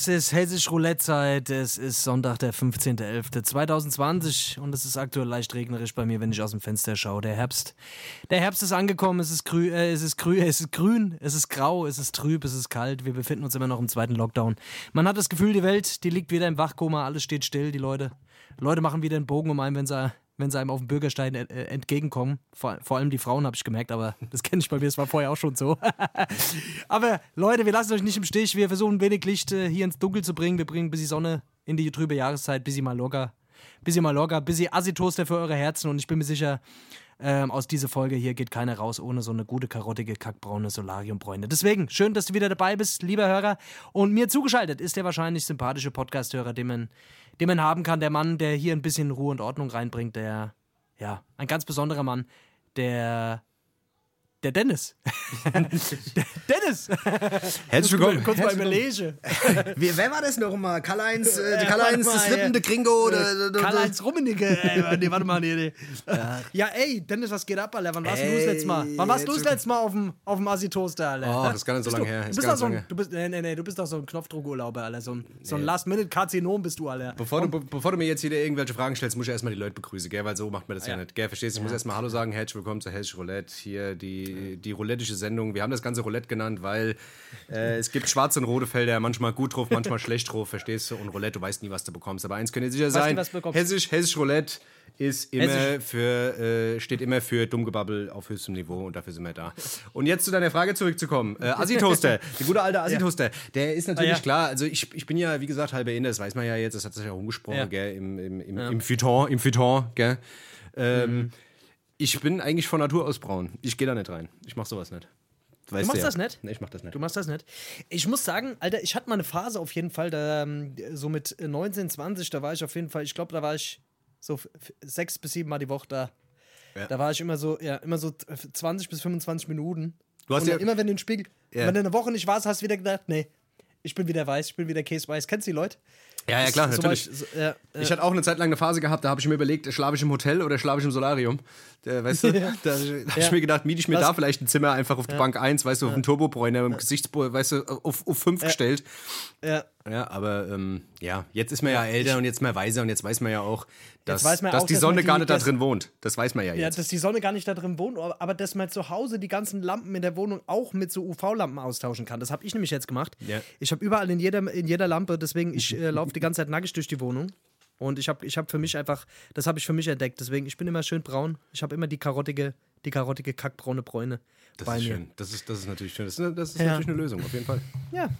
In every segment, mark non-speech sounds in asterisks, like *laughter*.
es ist Hessisch Roulette-Zeit. Es ist Sonntag, der 15.11.2020 und es ist aktuell leicht regnerisch bei mir, wenn ich aus dem Fenster schaue. Der Herbst, der Herbst ist angekommen. Es ist, grü äh, es, ist grü es ist grün, es ist grau, es ist trüb, es ist kalt. Wir befinden uns immer noch im zweiten Lockdown. Man hat das Gefühl, die Welt, die liegt wieder im Wachkoma. Alles steht still. Die Leute, Leute machen wieder einen Bogen um einen, wenn sie wenn sie einem auf dem Bürgerstein äh, entgegenkommen. Vor, vor, allem die Frauen habe ich gemerkt, aber *laughs* das kenne ich bei mir, das war vorher auch schon so. *laughs* aber Leute, wir lassen euch nicht im Stich. Wir versuchen wenig Licht äh, hier ins Dunkel zu bringen. Wir bringen ein bisschen Sonne in die trübe Jahreszeit, bisschen Mallorca, bisschen Mallorca, bisschen Assi-Toaster für eure Herzen und ich bin mir sicher, ähm, aus dieser Folge hier geht keiner raus ohne so eine gute, karottige, kackbraune Solariumbräune. Deswegen, schön, dass du wieder dabei bist, lieber Hörer. Und mir zugeschaltet ist der wahrscheinlich sympathische Podcast-Hörer, den man den man haben kann. Der Mann, der hier ein bisschen Ruhe und Ordnung reinbringt, der, ja, ein ganz besonderer Mann, der der Dennis. *laughs* Dennis! Herzlich willkommen. Kurz mal überlege. Wer war das noch mal? Karl-Heinz, äh, Karl-Heinz, das flippende Gringo? Oder, Karl-Heinz Rummenigge. *laughs* Ey, nee, warte mal, nee, nee. Ja, ey, Dennis, was geht ab, Alter? Wann warst du das letzte Mal? Wann warst du das letzte Mal auf dem, auf dem Assi-Toaster, Alter? Oh, das ist gar nicht so lange her. Du bist, doch so ein, du, bist, nee, nee, nee, du bist doch so ein Knopfdruckurlauber, Alter. So ein, so ein Last-Minute-Karzinom bist du, Alter. Bevor du, bevor du mir jetzt wieder irgendwelche Fragen stellst, muss ich erstmal die Leute begrüßen, gell? Weil so macht man das ja, ja nicht, gell? Verstehst du? Ich muss erstmal Hallo sagen. Herzlich willkommen zu Hedge Roulette. Hier die, die Roulette politische Sendung. Wir haben das Ganze Roulette genannt, weil äh, es gibt schwarze und rote Felder, manchmal gut drauf, manchmal schlecht drauf, verstehst du? Und Roulette, du weißt nie, was du bekommst. Aber eins könnt ihr sicher sein, Hessisch, Hessisch Roulette ist immer Hessisch. für, äh, steht immer für Dummgebabbel auf höchstem Niveau und dafür sind wir da. Und jetzt zu deiner Frage zurückzukommen. Äh, Assi-Toaster, *laughs* der gute alte Assi-Toaster, ja. der ist natürlich ah, ja. klar, also ich, ich bin ja, wie gesagt, halber Inder, das weiß man ja jetzt, das hat sich ja umgesprochen, ja. gell, im, im, im, im Feuilleton, im Feuilleton, gell. Ähm, mhm. Ich bin eigentlich von Natur aus braun. Ich gehe da nicht rein. Ich mach sowas nicht. Weißt du machst ja. das nicht? Nee, ich mach das nicht. Du machst das nicht. Ich muss sagen, Alter, ich hatte mal eine Phase auf jeden Fall, da, ähm, so mit 19, 20, da war ich auf jeden Fall, ich glaube, da war ich so sechs bis sieben Mal die Woche da. Ja. Da war ich immer so, ja, immer so 20 bis 25 Minuten. Du hast und ja immer, wenn du den Spiegel, ja. wenn du eine Woche nicht warst, hast du wieder gedacht, nee, ich bin wieder weiß, ich bin wieder Käseweiß. Kennst du die Leute? Ja, ja, klar, natürlich. So, ja, ich hatte auch eine Zeit lang eine Phase gehabt, da habe ich mir überlegt, schlafe ich im Hotel oder schlafe ich im Solarium? Da, weißt du, *laughs* da, da habe ich mir gedacht, miete ich mir Was? da vielleicht ein Zimmer einfach auf die Bank 1, weißt du, auf den Turbobräuner mit dem Gesichtsbohr, weißt du, auf, auf 5 gestellt. Ja. Ja, aber ähm, ja, jetzt ist man ja älter und jetzt mehr weiser und jetzt weiß man ja auch, dass, dass auch, die Sonne gar nicht da drin wohnt. Das weiß man ja jetzt. Ja, dass die Sonne gar nicht da drin wohnt, aber dass man zu Hause die ganzen Lampen in der Wohnung auch mit so UV-Lampen austauschen kann. Das habe ich nämlich jetzt gemacht. Ja. Ich habe überall in jeder, in jeder Lampe, deswegen ich äh, laufe die ganze Zeit nackig durch die Wohnung. Und ich habe ich hab für mich einfach, das habe ich für mich entdeckt. Deswegen, ich bin immer schön braun. Ich habe immer die karottige, die karottige kackbraune Bräune. Das ist mir. schön. Das ist, das ist natürlich schön. Das ist, das ist ja. natürlich eine Lösung, auf jeden Fall. Ja,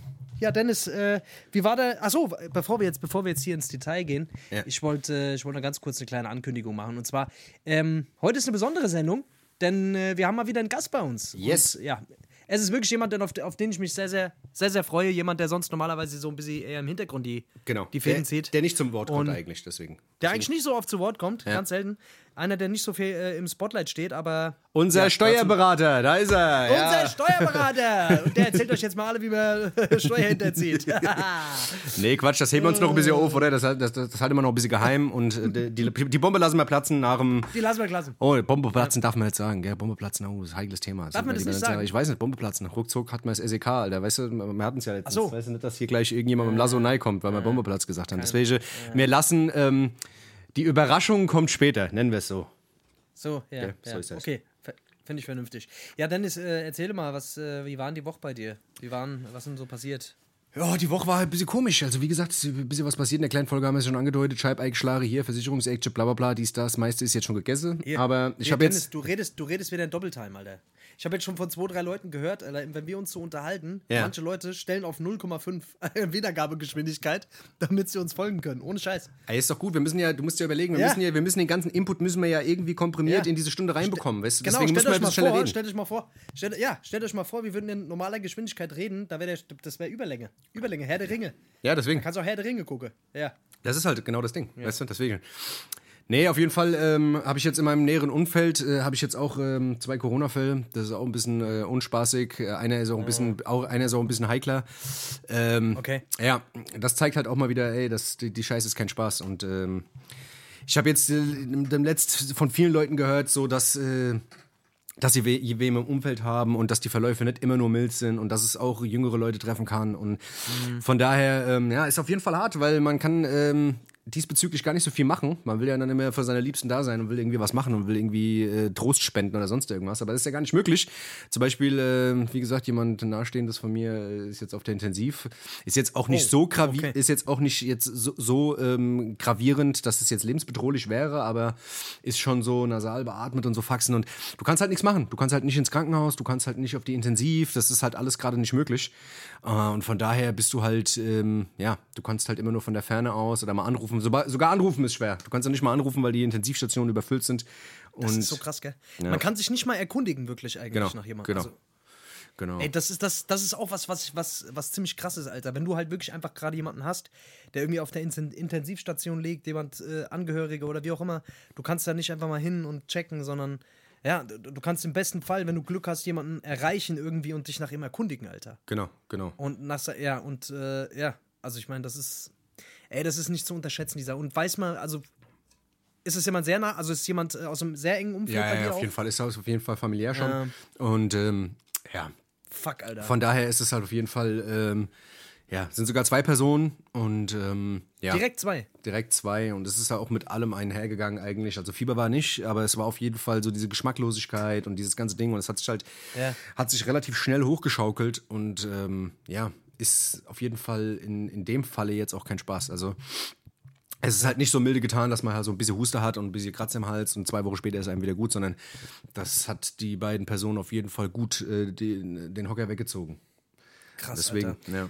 ja, Dennis, äh, wie war der? Achso, bevor wir jetzt, bevor wir jetzt hier ins Detail gehen, ja. ich wollte, ich wollte noch ganz kurz eine kleine Ankündigung machen. Und zwar, ähm, heute ist eine besondere Sendung, denn äh, wir haben mal wieder einen Gast bei uns. Yes. Und, ja, es ist wirklich jemand, auf, auf, den ich mich sehr, sehr, sehr, sehr freue. Jemand, der sonst normalerweise so ein bisschen eher im Hintergrund die, genau. die Fäden zieht. Der nicht zum Wort kommt Und eigentlich, deswegen. Der eigentlich nicht so oft zu Wort kommt, ja. ganz selten einer, der nicht so viel äh, im Spotlight steht, aber. Unser ja, Steuerberater, da ist er. Unser Steuerberater! Und der erzählt euch jetzt mal alle, wie man *laughs* Steuer hinterzieht. *laughs* nee, Quatsch, das heben wir uns noch ein bisschen auf, oder? Das, das, das halten wir noch ein bisschen geheim und äh, die, die Bombe lassen wir platzen nach dem. Die lassen wir platzen. Oh, Bombe platzen darf man nicht sagen, gell? Bombe platzen, oh, das ist ein heikles Thema. Darf man das nicht sagen? Ich weiß nicht, Bombe platzen. Ruckzuck hat man das SEK, Alter. Weißt du, wir hatten es ja letztens. So. Weißt du nicht, dass hier gleich irgendjemand mit dem Lasso nein kommt, weil wir Bombe Platz gesagt haben. Deswegen, wir lassen. Ähm, die Überraschung kommt später, nennen wir es so. So, ja. ja so ist das. Okay, finde ich vernünftig. Ja, Dennis, äh, erzähle mal, was, äh, wie waren die Woche bei dir? Wie waren, was ist denn so passiert? Ja, die Woche war halt ein bisschen komisch. Also, wie gesagt, ist ein bisschen was passiert. In der kleinen Folge haben wir es schon angedeutet. Scheibeigeschlage hier, Versicherungsaction, bla bla bla, dies, das. meiste ist jetzt schon gegessen. Hier, aber ich habe jetzt. Du redest, du redest wieder in Doppeltime, Alter. Ich habe jetzt schon von zwei, drei Leuten gehört, wenn wir uns so unterhalten, ja. manche Leute stellen auf 0,5 *laughs* Wiedergabegeschwindigkeit, damit sie uns folgen können. Ohne Scheiß. Ey, ist doch gut. Wir müssen ja, du musst ja überlegen, wir, ja. Müssen, ja, wir müssen den ganzen Input müssen wir ja irgendwie komprimiert ja. in diese Stunde reinbekommen. Weißt? Genau, Deswegen stellt euch mal vor, reden. stellt euch mal vor, stellt, ja, stellt euch mal vor, wir würden in normaler Geschwindigkeit reden, da wär der, das wäre Überlänge. Überlänge, Herr der Ringe. Ja, deswegen. Du kannst auch Herr der Ringe gucken. Ja. Das ist halt genau das Ding. Weißt du, deswegen. Nee, auf jeden Fall ähm, habe ich jetzt in meinem näheren Umfeld äh, habe ich jetzt auch ähm, zwei Corona-Fälle. Das ist auch ein bisschen äh, unspaßig. Äh, einer ist auch ein bisschen, auch einer ist auch ein bisschen heikler. Ähm, okay. Ja, das zeigt halt auch mal wieder, ey, das, die, die Scheiße ist kein Spaß. Und ähm, ich habe jetzt äh, dem Letzt von vielen Leuten gehört, so dass äh, dass sie we wem im Umfeld haben und dass die Verläufe nicht immer nur mild sind und dass es auch jüngere Leute treffen kann. Und mhm. von daher, ähm, ja, ist auf jeden Fall hart, weil man kann ähm, diesbezüglich gar nicht so viel machen. Man will ja dann immer für seine Liebsten da sein und will irgendwie was machen und will irgendwie äh, Trost spenden oder sonst irgendwas. Aber das ist ja gar nicht möglich. Zum Beispiel, äh, wie gesagt, jemand nahestehendes von mir äh, ist jetzt auf der Intensiv. Ist jetzt auch nicht oh, so gravi okay. ist jetzt auch nicht jetzt so, so ähm, gravierend, dass es jetzt lebensbedrohlich wäre, aber ist schon so nasal beatmet und so Faxen. Und du kannst halt nichts machen. Du kannst halt nicht ins Krankenhaus, du kannst halt nicht auf die Intensiv. Das ist halt alles gerade nicht möglich. Äh, und von daher bist du halt, ähm, ja, du kannst halt immer nur von der Ferne aus oder mal anrufen. Sogar anrufen ist schwer. Du kannst ja nicht mal anrufen, weil die Intensivstationen überfüllt sind. Und das ist so krass, gell? Ja. Man kann sich nicht mal erkundigen, wirklich eigentlich genau, nach jemandem. Genau. Also, Genau. Ey, das ist, das, das ist auch was, was, was, was ziemlich krass ist, Alter. Wenn du halt wirklich einfach gerade jemanden hast, der irgendwie auf der Intensivstation liegt, jemand äh, Angehörige oder wie auch immer, du kannst da nicht einfach mal hin und checken, sondern ja, du, du, kannst im besten Fall, wenn du Glück hast, jemanden erreichen irgendwie und dich nach ihm erkundigen, Alter. Genau, genau. Und nach, ja, und äh, ja, also ich meine, das ist, ey, das ist nicht zu unterschätzen, dieser. Und weiß man, also ist es jemand sehr nah, also ist jemand äh, aus einem sehr engen Umfeld ja, ja, auf jeden Fall ist er auf jeden Fall familiär schon. Ja. Und ähm, ja. Fuck, Alter. Von daher ist es halt auf jeden Fall ähm, ja, sind sogar zwei Personen und ähm, ja. Direkt zwei. Direkt zwei und es ist ja auch mit allem einhergegangen eigentlich. Also Fieber war nicht, aber es war auf jeden Fall so diese Geschmacklosigkeit und dieses ganze Ding und es hat sich halt, ja. hat sich relativ schnell hochgeschaukelt und ähm, ja, ist auf jeden Fall in, in dem Falle jetzt auch kein Spaß. Also es ist halt nicht so milde getan, dass man halt so ein bisschen Huste hat und ein bisschen Kratz im Hals und zwei Wochen später ist einem wieder gut, sondern das hat die beiden Personen auf jeden Fall gut äh, den, den Hocker weggezogen. Krass. Deswegen, Alter. ja.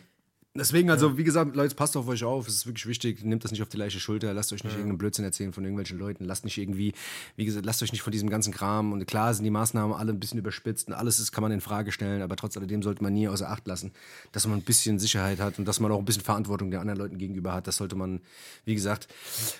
Deswegen, also, wie gesagt, Leute, passt auf euch auf. Es ist wirklich wichtig. Nehmt das nicht auf die leichte Schulter. Lasst euch nicht ja. irgendeinen Blödsinn erzählen von irgendwelchen Leuten. Lasst nicht irgendwie, wie gesagt, lasst euch nicht von diesem ganzen Kram. Und klar sind die Maßnahmen alle ein bisschen überspitzt und alles ist, kann man in Frage stellen. Aber trotz alledem sollte man nie außer Acht lassen, dass man ein bisschen Sicherheit hat und dass man auch ein bisschen Verantwortung den anderen Leuten gegenüber hat. Das sollte man, wie gesagt,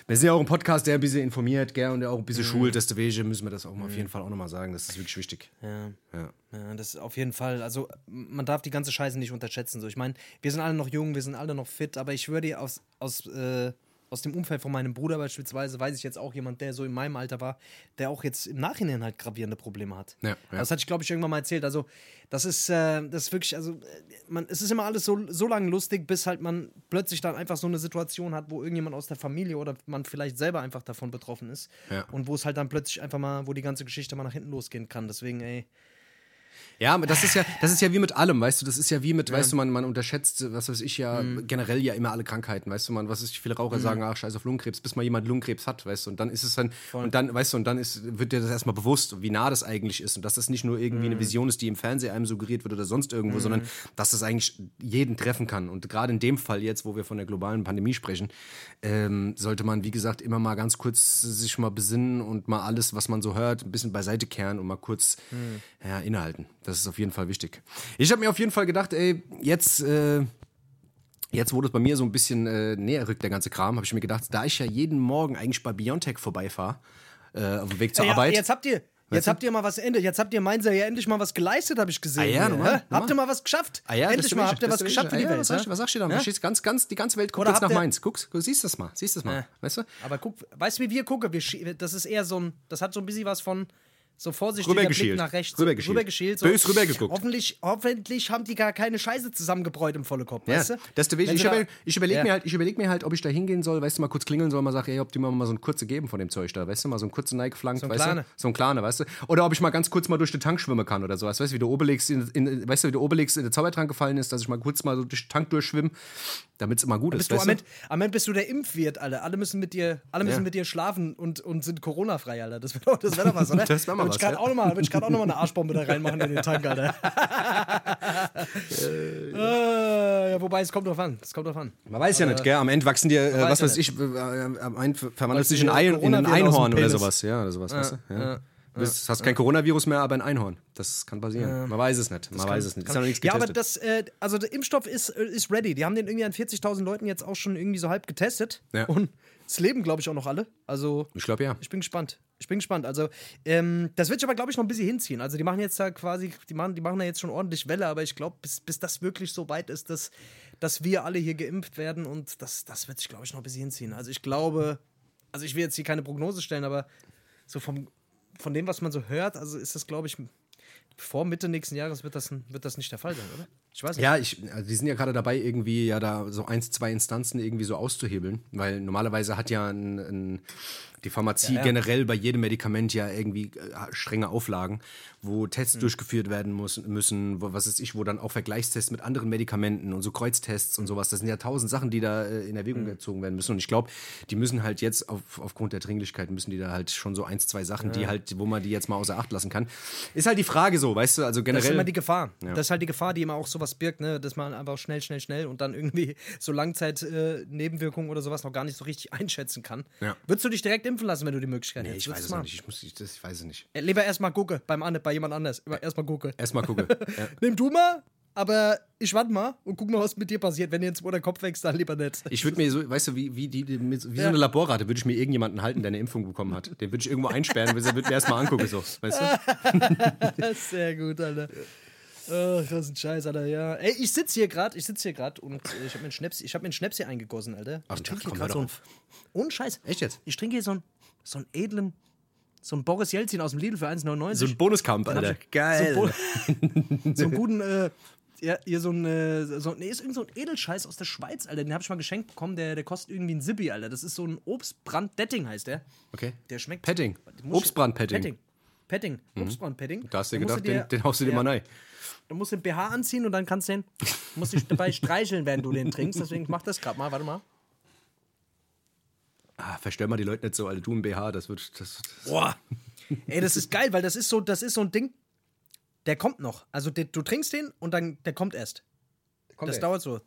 wir sind ja auch ein Podcast, der ein bisschen informiert, gell, und der auch ein bisschen mhm. schult. Deswegen müssen wir das auch mal auf jeden Fall auch nochmal sagen. Das ist wirklich wichtig. Ja. ja. Ja, das ist auf jeden Fall. Also, man darf die ganze Scheiße nicht unterschätzen. So, ich meine, wir sind alle noch jung, wir sind alle noch fit, aber ich dir, aus, aus, äh, aus dem Umfeld von meinem Bruder beispielsweise weiß ich jetzt auch jemand, der so in meinem Alter war, der auch jetzt im Nachhinein halt gravierende Probleme hat. Ja, ja. Das hatte ich, glaube ich, irgendwann mal erzählt. Also, das ist, äh, das ist wirklich, also, man, es ist immer alles so, so lange lustig, bis halt man plötzlich dann einfach so eine Situation hat, wo irgendjemand aus der Familie oder man vielleicht selber einfach davon betroffen ist. Ja. Und wo es halt dann plötzlich einfach mal, wo die ganze Geschichte mal nach hinten losgehen kann. Deswegen, ey. Ja, das ist ja, das ist ja wie mit allem, weißt du, das ist ja wie mit, ja. weißt du, man, man unterschätzt, was weiß ich ja, mhm. generell ja immer alle Krankheiten, weißt du, man, was ist, viele Raucher mhm. sagen, ach, scheiß auf Lungenkrebs, bis mal jemand Lungenkrebs hat, weißt du, und dann ist es dann, Voll. und dann, weißt du, und dann ist, wird dir das erstmal bewusst, wie nah das eigentlich ist und dass das nicht nur irgendwie mhm. eine Vision ist, die im Fernsehen einem suggeriert wird oder sonst irgendwo, mhm. sondern dass das eigentlich jeden treffen kann. Und gerade in dem Fall jetzt, wo wir von der globalen Pandemie sprechen, ähm, sollte man, wie gesagt, immer mal ganz kurz sich mal besinnen und mal alles, was man so hört, ein bisschen beiseite kehren und mal kurz mhm. ja, innehalten. Das ist auf jeden Fall wichtig. Ich habe mir auf jeden Fall gedacht, ey, jetzt, äh, jetzt wo das bei mir so ein bisschen äh, näher rückt, der ganze Kram, habe ich mir gedacht, da ich ja jeden Morgen eigentlich bei Biontech vorbeifahre, äh, auf dem Weg zur ja, Arbeit. Jetzt habt ihr, Jetzt habt ihr mal was endet. Jetzt habt ihr meins ja endlich mal was geleistet, habe ich gesehen. Ah, ja, normal, Habt ihr mal was geschafft? Ah, ja, endlich mal habt ihr was geschafft für die ah, Welt. Was, sagst, was sagst du da? Ja? Ganz, ganz, die ganze Welt guckt Oder jetzt nach Mainz. Guckst, siehst das mal, siehst das mal. Weißt du? Aber guck, weißt du, wie wir gucken? Wir, das ist eher so ein, das hat so ein bisschen was von so vorsichtig Blick nach rechts. Rübergeschielt. Rübergeschielt so. Bös rübergeguckt. Hoffentlich, hoffentlich haben die gar keine Scheiße zusammengebräut im Vollekopf, ja. weißt du? Das ich, ich, über, ich überlege ja. mir, halt, überleg mir halt, ob ich da hingehen soll, weißt du, mal kurz klingeln soll, mal sagen, ey, ob die mir mal so ein kurze geben von dem Zeug da, weißt du, mal so ein kurze Nike flankt, so weißt Klane. du? So ein kleiner, weißt du? Oder ob ich mal ganz kurz mal durch den Tank schwimmen kann oder sowas, weißt du, wie der Obelix in, in, weißt du, wie der Obelix in den Zaubertrank gefallen ist, dass ich mal kurz mal so durch den Tank durchschwimme, damit es immer gut ist, du, am, Ende, bist du der Impfwirt, Alter. Alle müssen mit dir, alle müssen ja. mit dir schlafen und, und sind Corona-frei, Alter. Das wäre doch, wär doch was, oder? das wäre mal *laughs* was, ich ja. auch noch gerade auch noch mal eine Arschbombe da reinmachen in den Tank, Alter. *laughs* äh, ja, wobei, es kommt drauf an. Es kommt drauf an. Man weiß ja nicht, gell? Am Ende wachsen dir, äh, was weiß ich, äh, am Ende verwandelt sich in, ein, in ein Einhorn oder sowas. Ja, oder sowas, weißt du? Ja. Du hast kein Coronavirus mehr, aber ein Einhorn. Das kann passieren. Man weiß es nicht. Man das weiß kann, es nicht. Ist ja, ja, aber das, äh, also der Impfstoff ist, äh, ist ready. Die haben den irgendwie an 40.000 Leuten jetzt auch schon irgendwie so halb getestet. Ja. Und es leben, glaube ich, auch noch alle. Also ich glaube ja. Ich bin gespannt. Ich bin gespannt. Also ähm, das wird sich aber, glaube ich, noch ein bisschen hinziehen. Also die machen jetzt da quasi, die machen, die machen da jetzt schon ordentlich Welle, aber ich glaube, bis, bis das wirklich so weit ist, dass, dass wir alle hier geimpft werden und das, das wird sich, glaube ich, noch ein bisschen hinziehen. Also ich glaube, also ich will jetzt hier keine Prognose stellen, aber so vom von dem, was man so hört, also ist das, glaube ich, vor Mitte nächsten Jahres wird das, wird das nicht der Fall sein, oder? Ich weiß nicht. Ja, ich, also die sind ja gerade dabei, irgendwie ja da so eins, zwei Instanzen irgendwie so auszuhebeln, weil normalerweise hat ja ein, ein die Pharmazie ja, ja. generell bei jedem Medikament ja irgendwie äh, strenge Auflagen, wo Tests mhm. durchgeführt werden muss, müssen, wo, was ist ich, wo dann auch Vergleichstests mit anderen Medikamenten und so Kreuztests und sowas. Das sind ja tausend Sachen, die da äh, in Erwägung mhm. gezogen werden müssen. Und ich glaube, die müssen halt jetzt auf, aufgrund der Dringlichkeit müssen die da halt schon so eins, zwei Sachen, ja. die halt, wo man die jetzt mal außer Acht lassen kann. Ist halt die Frage so, weißt du, also generell. Das ist immer die Gefahr. Das ist halt die Gefahr, die immer auch sowas birgt, ne? dass man einfach schnell, schnell, schnell und dann irgendwie *laughs* so Langzeit-Nebenwirkungen äh, oder sowas noch gar nicht so richtig *laughs* einschätzen kann. Würdest du dich direkt impfen lassen, wenn du die Möglichkeit nee, ich weiß es noch nicht. Ich, muss, ich, das, ich weiß es nicht. Äh, lieber erstmal gucke, beim, bei jemand anders. Erstmal gucke. Erstmal gucke. *laughs* ja. Nimm du mal, aber ich warte mal und guck mal, was mit dir passiert. Wenn dir jetzt wo der Kopf wächst, dann lieber nicht. Ich würde mir so, weißt du, wie, wie, die, wie ja. so eine Laborrate, würde ich mir irgendjemanden halten, der eine Impfung bekommen hat. Den würde ich irgendwo einsperren, würde mir erstmal angucken, so. Weißt du? Sehr gut, Alter. Oh, das ist ein Scheiß, Alter, ja. Ey, ich sitze hier gerade, ich sitze hier gerade und äh, ich habe mir einen Schnaps, ich habe mir einen Schnaps hier eingegossen, Alter. Ach, ich trinke hier gerade so einen, ohne Scheiß. Echt jetzt? Ich trinke hier so einen, so einen edlen so ein Boris Jelzin aus dem Lidl für 1,99. So ein Bonuskampf, Alter. Geil. So, *laughs* so einen guten, äh, ja, hier so ein, äh, so, nee, ist irgend so ein Edelscheiß aus der Schweiz, Alter. Den habe ich mal geschenkt bekommen, der, der kostet irgendwie ein Sippi, Alter. Das ist so ein Obstbrand-Detting, heißt der. Okay. Der schmeckt. Petting. Obstbrand-Petting. Petting. Petting. Mhm. Obstbrand-Petting. Da hast du gedacht, dir, den, den haust du dir ja, mal rein. Du musst den BH anziehen und dann kannst du den, *laughs* musst dich dabei streicheln, während du den trinkst. Deswegen mach das gerade mal, warte mal. Ah, verstell mal die Leute nicht so, Alter. Du ein BH, das wird. Das, das Boah. Ey, das ist geil, weil das ist so, das ist so ein Ding, der kommt noch. Also der, du trinkst den und dann der kommt erst. Kommt das ey. dauert so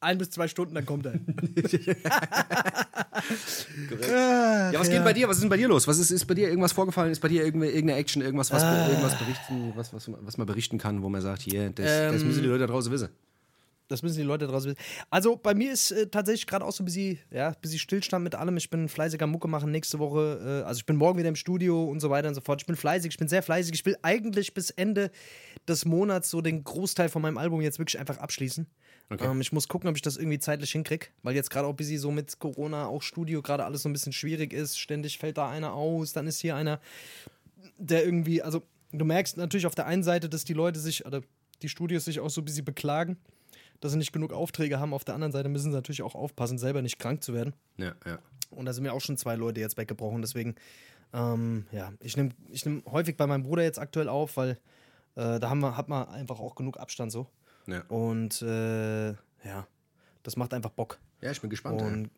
ein bis zwei Stunden, dann kommt er. *laughs* ja, was geht bei dir? Was ist denn bei dir los? Was ist, ist bei dir irgendwas vorgefallen? Ist bei dir irgendeine Action, irgendwas, was, ah. irgendwas berichten, was, was, was man berichten kann, wo man sagt, hier, das, ähm, das müssen die Leute da draußen wissen? Das müssen die Leute draußen wissen. Also bei mir ist äh, tatsächlich gerade auch so ein bisschen, ja, ein bisschen Stillstand mit allem. Ich bin fleißiger Mucke machen nächste Woche. Äh, also ich bin morgen wieder im Studio und so weiter und so fort. Ich bin fleißig, ich bin sehr fleißig. Ich will eigentlich bis Ende des Monats so den Großteil von meinem Album jetzt wirklich einfach abschließen. Okay. Ähm, ich muss gucken, ob ich das irgendwie zeitlich hinkriege, weil jetzt gerade auch bisschen so mit Corona, auch Studio, gerade alles so ein bisschen schwierig ist. Ständig fällt da einer aus, dann ist hier einer, der irgendwie, also du merkst natürlich auf der einen Seite, dass die Leute sich, oder die Studios sich auch so ein bisschen beklagen dass sie nicht genug Aufträge haben. Auf der anderen Seite müssen sie natürlich auch aufpassen, selber nicht krank zu werden. Ja, ja. Und da sind mir auch schon zwei Leute jetzt weggebrochen. Deswegen, ähm, ja, ich nehme ich nehm häufig bei meinem Bruder jetzt aktuell auf, weil äh, da haben wir, hat man einfach auch genug Abstand so. Ja. Und äh, ja, das macht einfach Bock. Ja, ich bin gespannt. Und,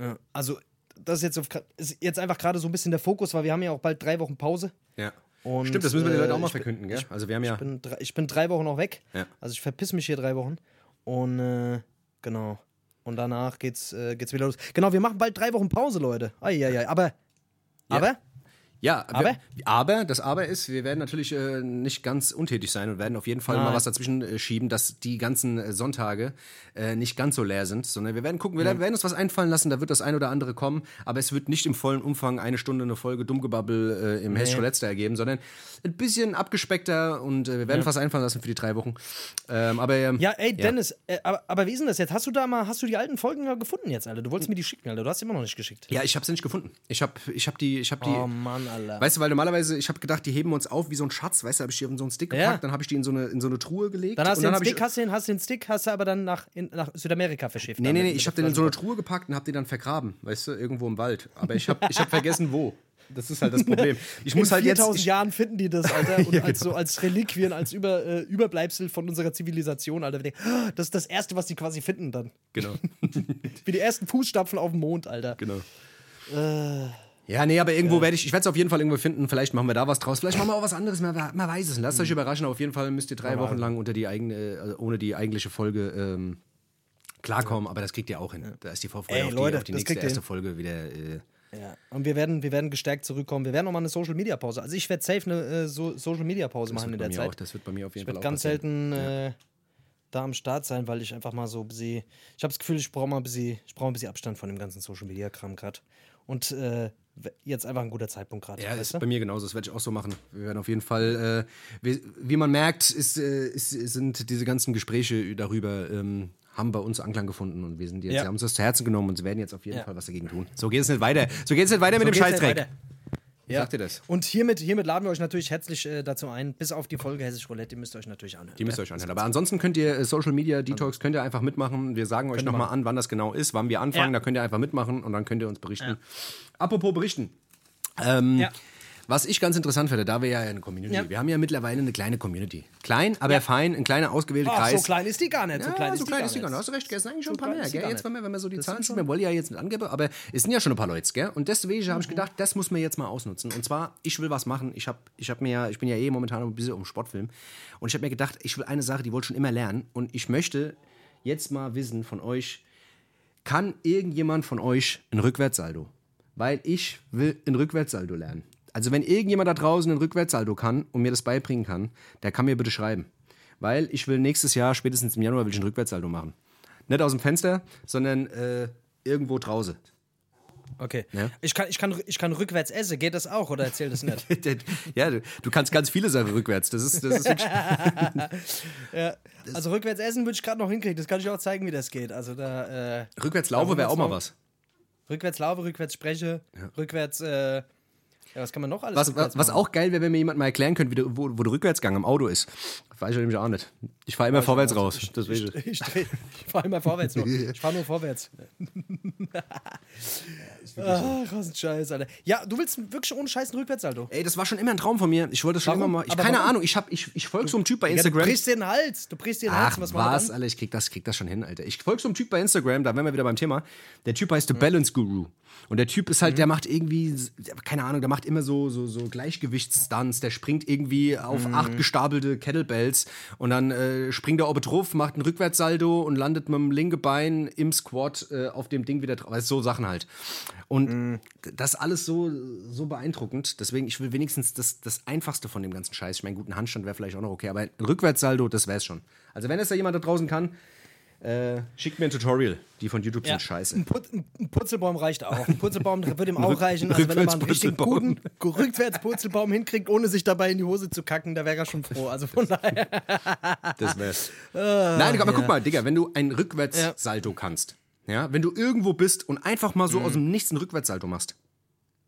ja. also, das ist jetzt, auf, ist jetzt einfach gerade so ein bisschen der Fokus, weil wir haben ja auch bald drei Wochen Pause. Ja. Und, Stimmt, das müssen wir den Leuten auch mal verkünden, gell? Also wir haben ja. Ich bin, ich bin drei Wochen noch weg. Ja. Also ich verpiss mich hier drei Wochen. Und äh, genau. Und danach geht's, äh, geht's wieder los. Genau, wir machen bald drei Wochen Pause, Leute. Eieiei. Aber. Ja. Aber? Ja, aber? Wir, aber, das Aber ist, wir werden natürlich äh, nicht ganz untätig sein und werden auf jeden Fall Nein. mal was dazwischen äh, schieben, dass die ganzen äh, Sonntage äh, nicht ganz so leer sind, sondern wir werden gucken, wir mhm. werden uns was einfallen lassen, da wird das ein oder andere kommen, aber es wird nicht im vollen Umfang eine Stunde eine Folge Dummgebabbel äh, im nee. Hessisch Letzter ergeben, sondern ein bisschen abgespeckter und äh, wir werden ja. was einfallen lassen für die drei Wochen. Ähm, aber ähm, Ja, ey, Dennis, ja. aber, aber wie ist denn das jetzt? Hast du da mal, hast du die alten Folgen gefunden jetzt, Alter? Du wolltest mir die schicken, Alter. Du hast sie immer noch nicht geschickt. Ja, ich habe sie nicht gefunden. Ich habe ich hab die, ich habe die. Oh Mann. Alter. Weißt du, weil normalerweise, ich habe gedacht, die heben uns auf wie so ein Schatz, weißt du, habe ich die in so einen Stick gepackt, ja. dann habe ich die in so, eine, in so eine Truhe gelegt. Dann hast du den Stick, hast, den, hast den Stick, hast du aber dann nach, in, nach Südamerika verschifft. Nee, nee, nee, ich habe den in so eine Truhe gepackt und habe den dann vergraben, weißt du, irgendwo im Wald. Aber ich habe *laughs* ich hab vergessen, wo. Das ist halt das Problem. Ich muss in halt 4000 jetzt. Jahren finden die das, Alter. *laughs* Und ja, als, genau. so als Reliquien, als Über, äh, Überbleibsel von unserer Zivilisation, Alter. Das ist das Erste, was die quasi finden dann. Genau. *laughs* Wie die ersten Fußstapfen auf dem Mond, Alter. Genau. Äh. Ja, nee, aber irgendwo werde ich, ich werde es auf jeden Fall irgendwo finden. Vielleicht machen wir da was draus. Vielleicht machen wir auch was anderes. Man, man weiß es. Lasst euch mhm. überraschen. Auf jeden Fall müsst ihr drei Wochen lang unter die eigene, also ohne die eigentliche Folge ähm, klarkommen. Aber das kriegt ihr auch hin. Da ist die Vorfreude auf die, Leute, auf die nächste erste Folge wieder. Äh, ja, und wir werden, wir werden gestärkt zurückkommen. Wir werden noch mal eine Social Media Pause. Also ich werde safe eine äh, so Social Media Pause machen in der Zeit. Auch, das wird bei mir auf jeden ich Fall auch ganz passieren. selten äh, da am Start sein, weil ich einfach mal so ein bisschen, ich habe das Gefühl, ich brauche mal ein bisschen, ich brauche ein bisschen Abstand von dem ganzen Social Media Kram gerade. Und äh, jetzt einfach ein guter Zeitpunkt gerade. Ja, ist bei mir genauso. Das werde ich auch so machen. Wir werden auf jeden Fall, äh, wie, wie, man merkt, ist, äh, ist, sind diese ganzen Gespräche darüber ähm, haben bei uns Anklang gefunden und wir sind jetzt, ja. haben uns das zu Herzen genommen und werden jetzt auf jeden ja. Fall was dagegen tun. So geht es nicht weiter. So geht es nicht weiter so mit dem Scheißdreck. Ja. Sagt ihr das? Und hiermit, hiermit laden wir euch natürlich herzlich äh, dazu ein, bis auf die Folge Hessisch Roulette, die müsst ihr euch natürlich anhören. Die müsst ihr euch anhören. Aber ansonsten könnt ihr äh, Social Media Detox, könnt ihr einfach mitmachen. Wir sagen euch nochmal an, wann das genau ist, wann wir anfangen. Ja. Da könnt ihr einfach mitmachen und dann könnt ihr uns berichten. Ja. Apropos berichten. Ähm, ja. Was ich ganz interessant finde, da wir ja eine Community, ja. wir haben ja mittlerweile eine kleine Community. Klein, aber ja. fein, ein kleiner ausgewählter Ach, Kreis. so klein ist die gar nicht. So klein, ist, so die klein ist die gar nicht. Hast du recht, sind eigentlich schon ein paar mehr, gell? Jetzt, wenn wir, wenn wir so die das Zahlen sehen, wir wollen ja jetzt nicht angeben, aber es sind ja schon ein paar Leute, gell? Und deswegen mhm. habe ich gedacht, das muss man jetzt mal ausnutzen. Und zwar, ich will was machen. Ich, hab, ich, hab mir ja, ich bin ja eh momentan ein bisschen um Sportfilm. Und ich habe mir gedacht, ich will eine Sache, die wollte ich schon immer lernen. Und ich möchte jetzt mal wissen von euch, kann irgendjemand von euch ein Rückwärtssaldo? Weil ich will ein Rückwärtssaldo lernen. Also wenn irgendjemand da draußen ein Rückwärtssaldo kann und mir das beibringen kann, der kann mir bitte schreiben. Weil ich will nächstes Jahr, spätestens im Januar, will ich ein Rückwärtssaldo machen. Nicht aus dem Fenster, sondern äh, irgendwo draußen. Okay. Ja? Ich, kann, ich, kann, ich kann rückwärts essen, geht das auch oder erzähl das nicht? *laughs* ja, du, du, kannst ganz viele Sachen rückwärts. Das ist, das ist *laughs* ja, also rückwärts essen würde ich gerade noch hinkriegen. Das kann ich auch zeigen, wie das geht. Also da, äh, rückwärts laufe wäre auch mal was. Rückwärts laufe, rückwärts spreche, ja. rückwärts äh, ja, was kann man noch alles Was, was, was auch geil wäre, wenn mir jemand mal erklären könnte, du, wo, wo der Rückwärtsgang im Auto ist. Weiß ich nämlich auch nicht. Ich fahre immer vorwärts raus. Ich, ich, ich, ich, ich fahre immer vorwärts nur. *laughs* Ich fahre nur vorwärts. *laughs* Ach, was ein Scheiß, Alter. Ja, du willst wirklich ohne Scheiß einen Rückwärtsaldo. Ey, das war schon immer ein Traum von mir. Ich wollte das schon Warum? immer mal. Ich, keine warum? Ahnung, ich, ich, ich folge so einem Typ bei Instagram. Ja, du brichst dir den Hals. Du brichst dir den Hals. Ach, was, was Alter, ich krieg das, krieg das schon hin, Alter. Ich folge so einem Typ bei Instagram, da wären wir wieder beim Thema. Der Typ heißt The. Balance Guru. Und der Typ ist halt, mhm. der macht irgendwie, keine Ahnung, der macht immer so, so, so Gleichgewichtsstunts. Der springt irgendwie auf mhm. acht gestapelte Kettlebells und dann äh, springt er oben drauf, macht einen Rückwärtssaldo und landet mit dem linken Bein im Squat äh, auf dem Ding wieder drauf. Also so Sachen halt. Und mhm. das alles so, so beeindruckend. Deswegen, ich will wenigstens das, das Einfachste von dem ganzen Scheiß. Ich meine, guten Handstand wäre vielleicht auch noch okay, aber ein Rückwärtssaldo, das wäre es schon. Also wenn es da jemand da draußen kann, äh, schickt mir ein Tutorial. Die von YouTube ja. sind scheiße. Ein, Put ein, Putzelbaum reicht auch. Ein Putzelbaum *laughs* würde ihm auch reichen. Also wenn er mal einen richtigen guten Rückwärtsputzelbaum hinkriegt, ohne sich dabei in die Hose zu kacken, da wäre er schon froh. Also von daher. das wär's. *laughs* Ah, Nein, aber ja. guck mal, Digga, wenn du ein Rückwärtssalto ja. kannst, ja, wenn du irgendwo bist und einfach mal so mhm. aus dem Nichts ein Rückwärtssalto machst.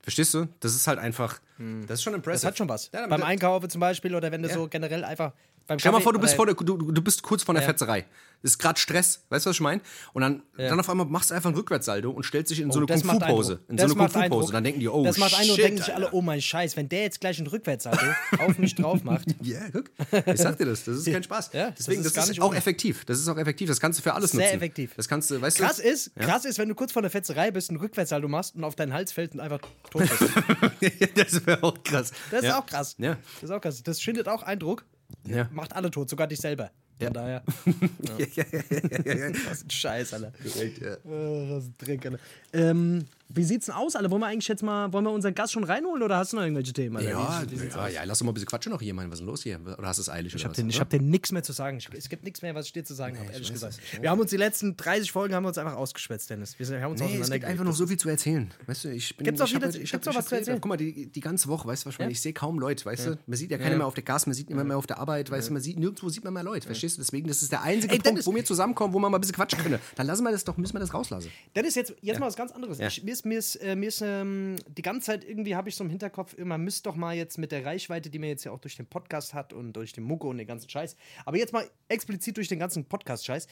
Verstehst du? Das ist halt einfach. Mhm. Das ist schon impressive. Das hat schon was. Ja, Beim Einkaufen zum Beispiel oder wenn du so generell einfach Stell dir mal vor, du bist, vor der, du, du bist kurz vor der ja. Fetzerei. Das ist gerade Stress, weißt du, was ich meine? Und dann, ja. dann auf einmal machst du einfach ein Rückwärtssaldo und stellst dich in oh, so eine Kung-Fu-Pose. In das so eine Kung-Fu-Pose. Dann denken die, oh, Das macht Eindruck, denken sich alle, oh mein Scheiß, wenn der jetzt gleich ein Rückwärtssaldo *laughs* auf mich drauf macht. *laughs* Ja, guck. Ich sag dir das, das ist kein Spaß. Ja, Deswegen, das ist, das ist auch ohne. effektiv. Das ist auch effektiv. Das kannst du für alles Sehr nutzen. Sehr effektiv. Das kannst du, weißt krass du? Ist? Krass ist, wenn du kurz vor der Fetzerei bist, ein Rückwärtssaldo machst und auf deinen Hals fällt und einfach tot bist. *laughs* das wäre auch krass. Das ist auch krass. Ja. Das ist auch krass. Das schindet auch Eindruck. Ja. Macht alle tot, sogar dich selber. Von ja. daher. *laughs* Ja. ja, ja, ja, *laughs* Was ein Scheiß, Alter. Korrekt, ja. Oh, was ein Dreck, Alter. Ähm, wie sieht's denn aus, alle? Wollen wir eigentlich jetzt mal, wollen wir unseren Gast schon reinholen oder hast du noch irgendwelche Themen? Alter? Ja, wie, wie ja, ja, lass doch mal ein bisschen quatschen noch hier, Mann. Was ist denn los hier? Oder hast du es eilig? Ich habe dir, hab dir nichts mehr zu sagen. Ich, es gibt nichts mehr, was ich dir zu sagen nee, habe, ehrlich gesagt. Wir haben uns die letzten 30 Folgen haben wir uns einfach ausgeschwätzt, Dennis. Wir haben uns nee, es gibt einfach noch so viel zu erzählen. Weißt du, ich bin, gibt's auch ich wieder, ich noch was zu erzählen? Guck mal, die, die ganze Woche, weißt du was ich meine? Ich sehe kaum Leute, weißt du? Man sieht ja keiner mehr auf der Gas, man sieht niemand mehr auf der Arbeit, weißt du? Man sieht, nirgendwo sieht man mehr Leute, verstehst du? Deswegen, das ist der einzige Punkt, wo wir zusammenkommen, wo man mal ein bisschen quatschen können. Dann lassen wir das doch, müssen wir das rauslassen. Dennis, jetzt, jetzt mal was ganz anderes. mir ist, mir ist, äh, mir ist ähm, die ganze Zeit irgendwie habe ich so im Hinterkopf immer, müsst doch mal jetzt mit der Reichweite, die man jetzt ja auch durch den Podcast hat und durch den Mucke und den ganzen Scheiß, aber jetzt mal explizit durch den ganzen Podcast-Scheiß,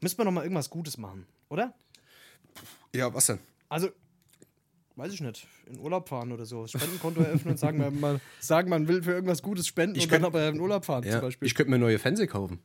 müsste man noch mal irgendwas Gutes machen, oder? Ja, was denn? Also, weiß ich nicht, in Urlaub fahren oder so, Spendenkonto *laughs* eröffnen und sagen, man, man, sagen, man will für irgendwas Gutes spenden ich und könnt, dann aber in Urlaub fahren ja, zum Beispiel. Ich könnte mir neue Fernseher kaufen.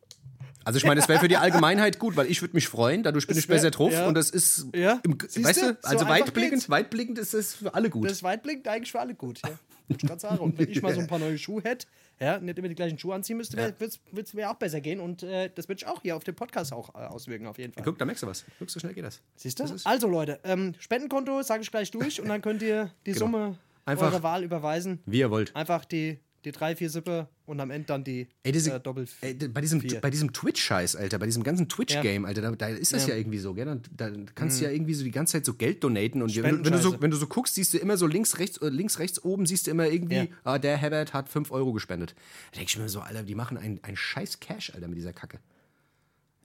Also ich meine, es wäre für die Allgemeinheit gut, weil ich würde mich freuen, dadurch bin ich besser drauf ja. und das ist, ja. im, weißt du, also so weitblickend, weitblickend ist es für alle gut. Das ist weitblickend eigentlich für alle gut, ja. Ich kann sagen. Und wenn ich mal so ein paar neue Schuhe hätte, ja, nicht immer die gleichen Schuhe anziehen müsste, ja. würde es mir auch besser gehen und äh, das würde ich auch hier auf dem Podcast auch äh, auswirken, auf jeden Fall. Guck, da merkst du was. Guck, so schnell geht das. Siehst du? Also Leute, ähm, Spendenkonto sage ich gleich durch und dann könnt ihr die genau. Summe Einfach, eurer Wahl überweisen. Wie ihr wollt. Einfach die die drei, vier Sippe und am Ende dann die ey, diese, äh, Doppel ey, bei diesem, bei diesem Twitch-Scheiß, Alter, bei diesem ganzen Twitch-Game, ja. Alter, da, da, ist das ja. ja, irgendwie so, gell? Da, da kannst mhm. du ja irgendwie so die ganze Zeit so Geld donaten und wenn, wenn, du so, wenn du so guckst, siehst du immer so links, rechts, äh, links, rechts oben, siehst du immer irgendwie, ja. ah, der Herbert hat 5 Euro gespendet. Da denke ich mir so, Alter, die machen einen, einen scheiß Cash, Alter, mit dieser Kacke.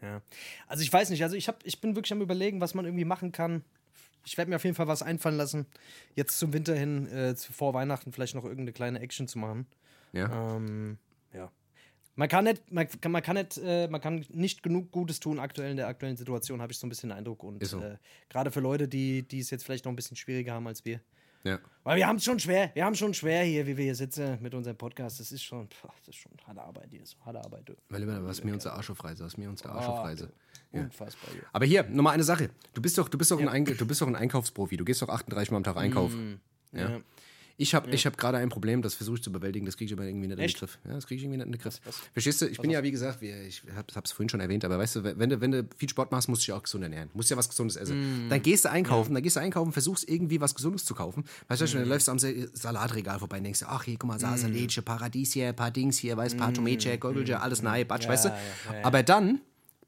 Ja. Also ich weiß nicht, also ich, hab, ich bin wirklich am überlegen, was man irgendwie machen kann Ich werde mir auf jeden Fall was einfallen lassen, jetzt zum Winter hin, äh, vor Weihnachten vielleicht noch irgendeine kleine Action zu machen. Ja. Ähm, ja. Man kann nicht, man kann, man kann nicht, äh, man kann nicht genug Gutes tun aktuell in der aktuellen Situation, habe ich so ein bisschen den Eindruck. Und so. äh, gerade für Leute, die, die es jetzt vielleicht noch ein bisschen schwieriger haben als wir. ja. Weil wir haben es schon schwer, wir haben schon schwer hier, wie wir hier sitzen mit unserem Podcast. Das ist schon, pff, das ist schon harte Arbeit hier, so harte Arbeit. Du. Weil immer, was mir unsere Arschofreise, was mir unsere Arschofreise. Unfassbar. Hier. Aber hier, nur mal eine Sache. Du bist doch, du bist doch, ein, Eink du bist doch ein Einkaufsprofi. Du gehst doch 38 Mal am Tag einkaufen. Ja. Ja. Ich habe ich hab gerade ein Problem, das versuche ich zu bewältigen, das kriege ich aber irgendwie nicht in den Echt? Griff. Ja, das kriege ich irgendwie nicht in den Griff. Verstehst du? Ich bin ja, wie gesagt, ich habe es vorhin schon erwähnt, aber weißt du, wenn du, wenn du viel Sport machst, musst du dich auch gesund ernähren. Musst ja was Gesundes essen. Dann gehst du einkaufen, dann gehst du einkaufen, versuchst irgendwie was Gesundes zu kaufen. Weißt du, dann läufst du am Sa- Salatregal vorbei und denkst, dir, ach hier, guck mal, da Salatche, Paradies hier, paar Dings hier, weißt, paar Tomätchen, Gurgelchen, alles nein, Batsch, weißt du? ja, ja, ja. Aber dann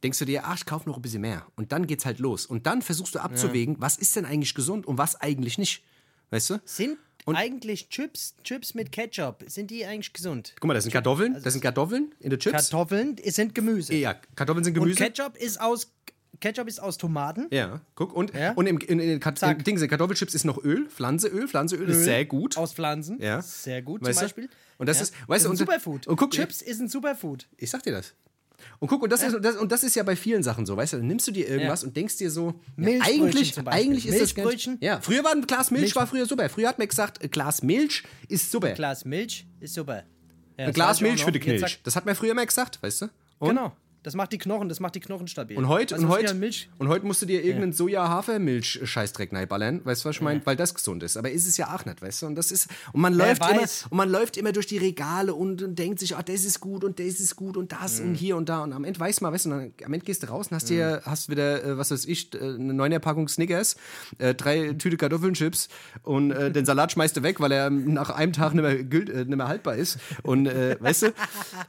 denkst du dir, ach, ich kaufe noch ein bisschen mehr. Und dann geht's halt los. Und dann versuchst du abzuwägen, was ist denn eigentlich gesund und was eigentlich nicht. Weißt du? Sind eigentlich Chips, Chips mit Ketchup, sind die eigentlich gesund? Guck mal, das sind Kartoffeln, das sind Kartoffeln in den Chips. Kartoffeln sind Gemüse. ja, Kartoffeln sind Und Gemüse. Ketchup ist aus Ketchup ist aus Tomaten. ja, guck. Und, Ja? und im, in, in den Kat Zack. im Ding sind Kartoffelchips ist noch Öl, Pflanzeöl. Pflanzeöl ist sehr gut. Aus Pflanzen. Ja. Sehr gut Weißt zum du? Beispiel. Und das ja. ist- weißt du, ein und- Superfood. und guck, Chips ist ein Superfood. Ich sag dir das. Und guck, und das, ist, und, das, und das ist ja bei vielen Sachen so, weißt du, dann nimmst du dir irgendwas Ja. und denkst dir so, ja, eigentlich, eigentlich ist das ganz- Milchbrötchen? Ja, früher war ein Glas Milch, Milch- war früher super. Früher hat man gesagt, ein Glas Milch ist super. Glas Milch ist super. Ja, ein Glas Milch für die Knilch. Das hat man früher immer gesagt, weißt du? Und, genau. Das macht die Knochen, das macht die Knochen stabil. Und heute, und heute, Milch. und heute musst du dir irgendeinen Soja-Hafermilch-Scheißdreck ballern, weißt du, was ich meine? Weil das gesund ist. Aber ist es ja auch nicht, weißt du? Und das ist, und man läuft immer, und man läuft immer durch die Regale und, und denkt sich, ah, das ist gut und das ist gut und das Mhm. und hier und da. Und am Ende weiß man, weißt du, dann, am Ende gehst du raus und hast dir, hast wieder, äh, was weiß ich, äh, eine neue Packung Snickers, äh, drei Tüte Kartoffelchips und äh, den Salat schmeißt du weg, weil er nach einem Tag nicht mehr, gilt, äh, nicht mehr haltbar ist. Und, äh, weißt du,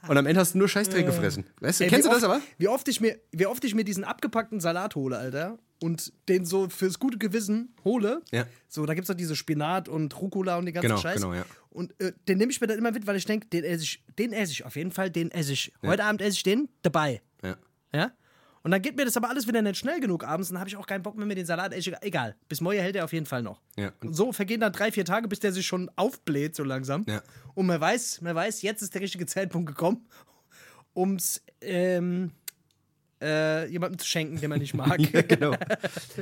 und am Ende hast du nur Scheißdreck gefressen. Weißt du, Ey, kennst du das aber? Wie oft, ich mir, wie oft ich mir diesen abgepackten Salat hole, Alter, und den so fürs gute Gewissen hole. Ja. So, da gibt es doch diese Spinat und Rucola und den ganzen Genau, Scheiß. genau, ja. Und äh, den nehme ich mir dann immer mit, weil ich denke, den esse ich, den esse ich auf jeden Fall, den esse ich. Heute Abend esse ich den dabei. Ja. Ja? Und dann geht mir das aber alles wieder nicht schnell genug abends, dann habe ich auch keinen Bock mehr mit den Salat. Egal, bis morgen hält er auf jeden Fall noch. Ja. Und so vergehen dann drei, vier Tage, bis der sich schon aufbläht, so langsam. Ja. Und man weiß, man weiß, jetzt ist der richtige Zeitpunkt gekommen, ums ähm, äh, jemandem zu schenken, den man nicht mag. *laughs* genau.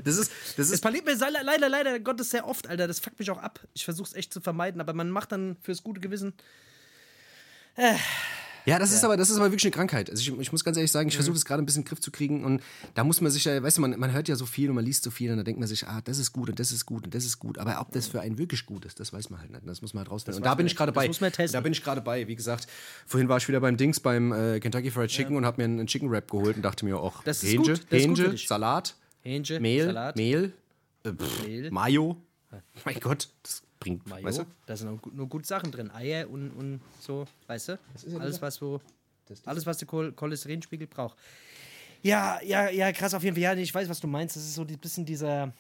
Das ist, das Es ist passiert mir leider, leider, Gottes sehr oft, Alter. Das fuckt mich auch ab. Ich versuche es echt zu vermeiden, aber man macht dann fürs gute Gewissen. Ja, das ist aber, das ist aber wirklich eine Krankheit. Also ich, ich muss ganz ehrlich sagen, ich versuche es gerade ein bisschen in den Griff zu kriegen und da muss man sich ja, weißt du, man, man hört ja so viel und man liest so viel und da denkt man sich, ah, das ist gut und das ist gut und das ist gut. Aber ob das für einen wirklich gut ist, das weiß man halt nicht. Das muss man halt rausfinden. Und da bin ich gerade bei. Da bin ich gerade bei. Wie gesagt, vorhin war ich wieder beim Dings, beim äh, Kentucky Fried Chicken und habe mir einen, einen Chicken Wrap geholt und dachte mir auch, Das ist Hähnchen, Hähnchen. Salat, Hähnchen, Mehl, Salat. Mehl, äh, pff, Mehl. Mayo. Mein Gott, das bringt, Mayo, weißt du? da sind nur, gut- nur gute Sachen drin. Eier und, und so, weißt du? alles, was so, alles, was der Chol Cholesterinspiegel braucht. Ja, ja, ja, krass auf jeden Fall. Ja, ich weiß, was du meinst. Das ist so ein bisschen dieser,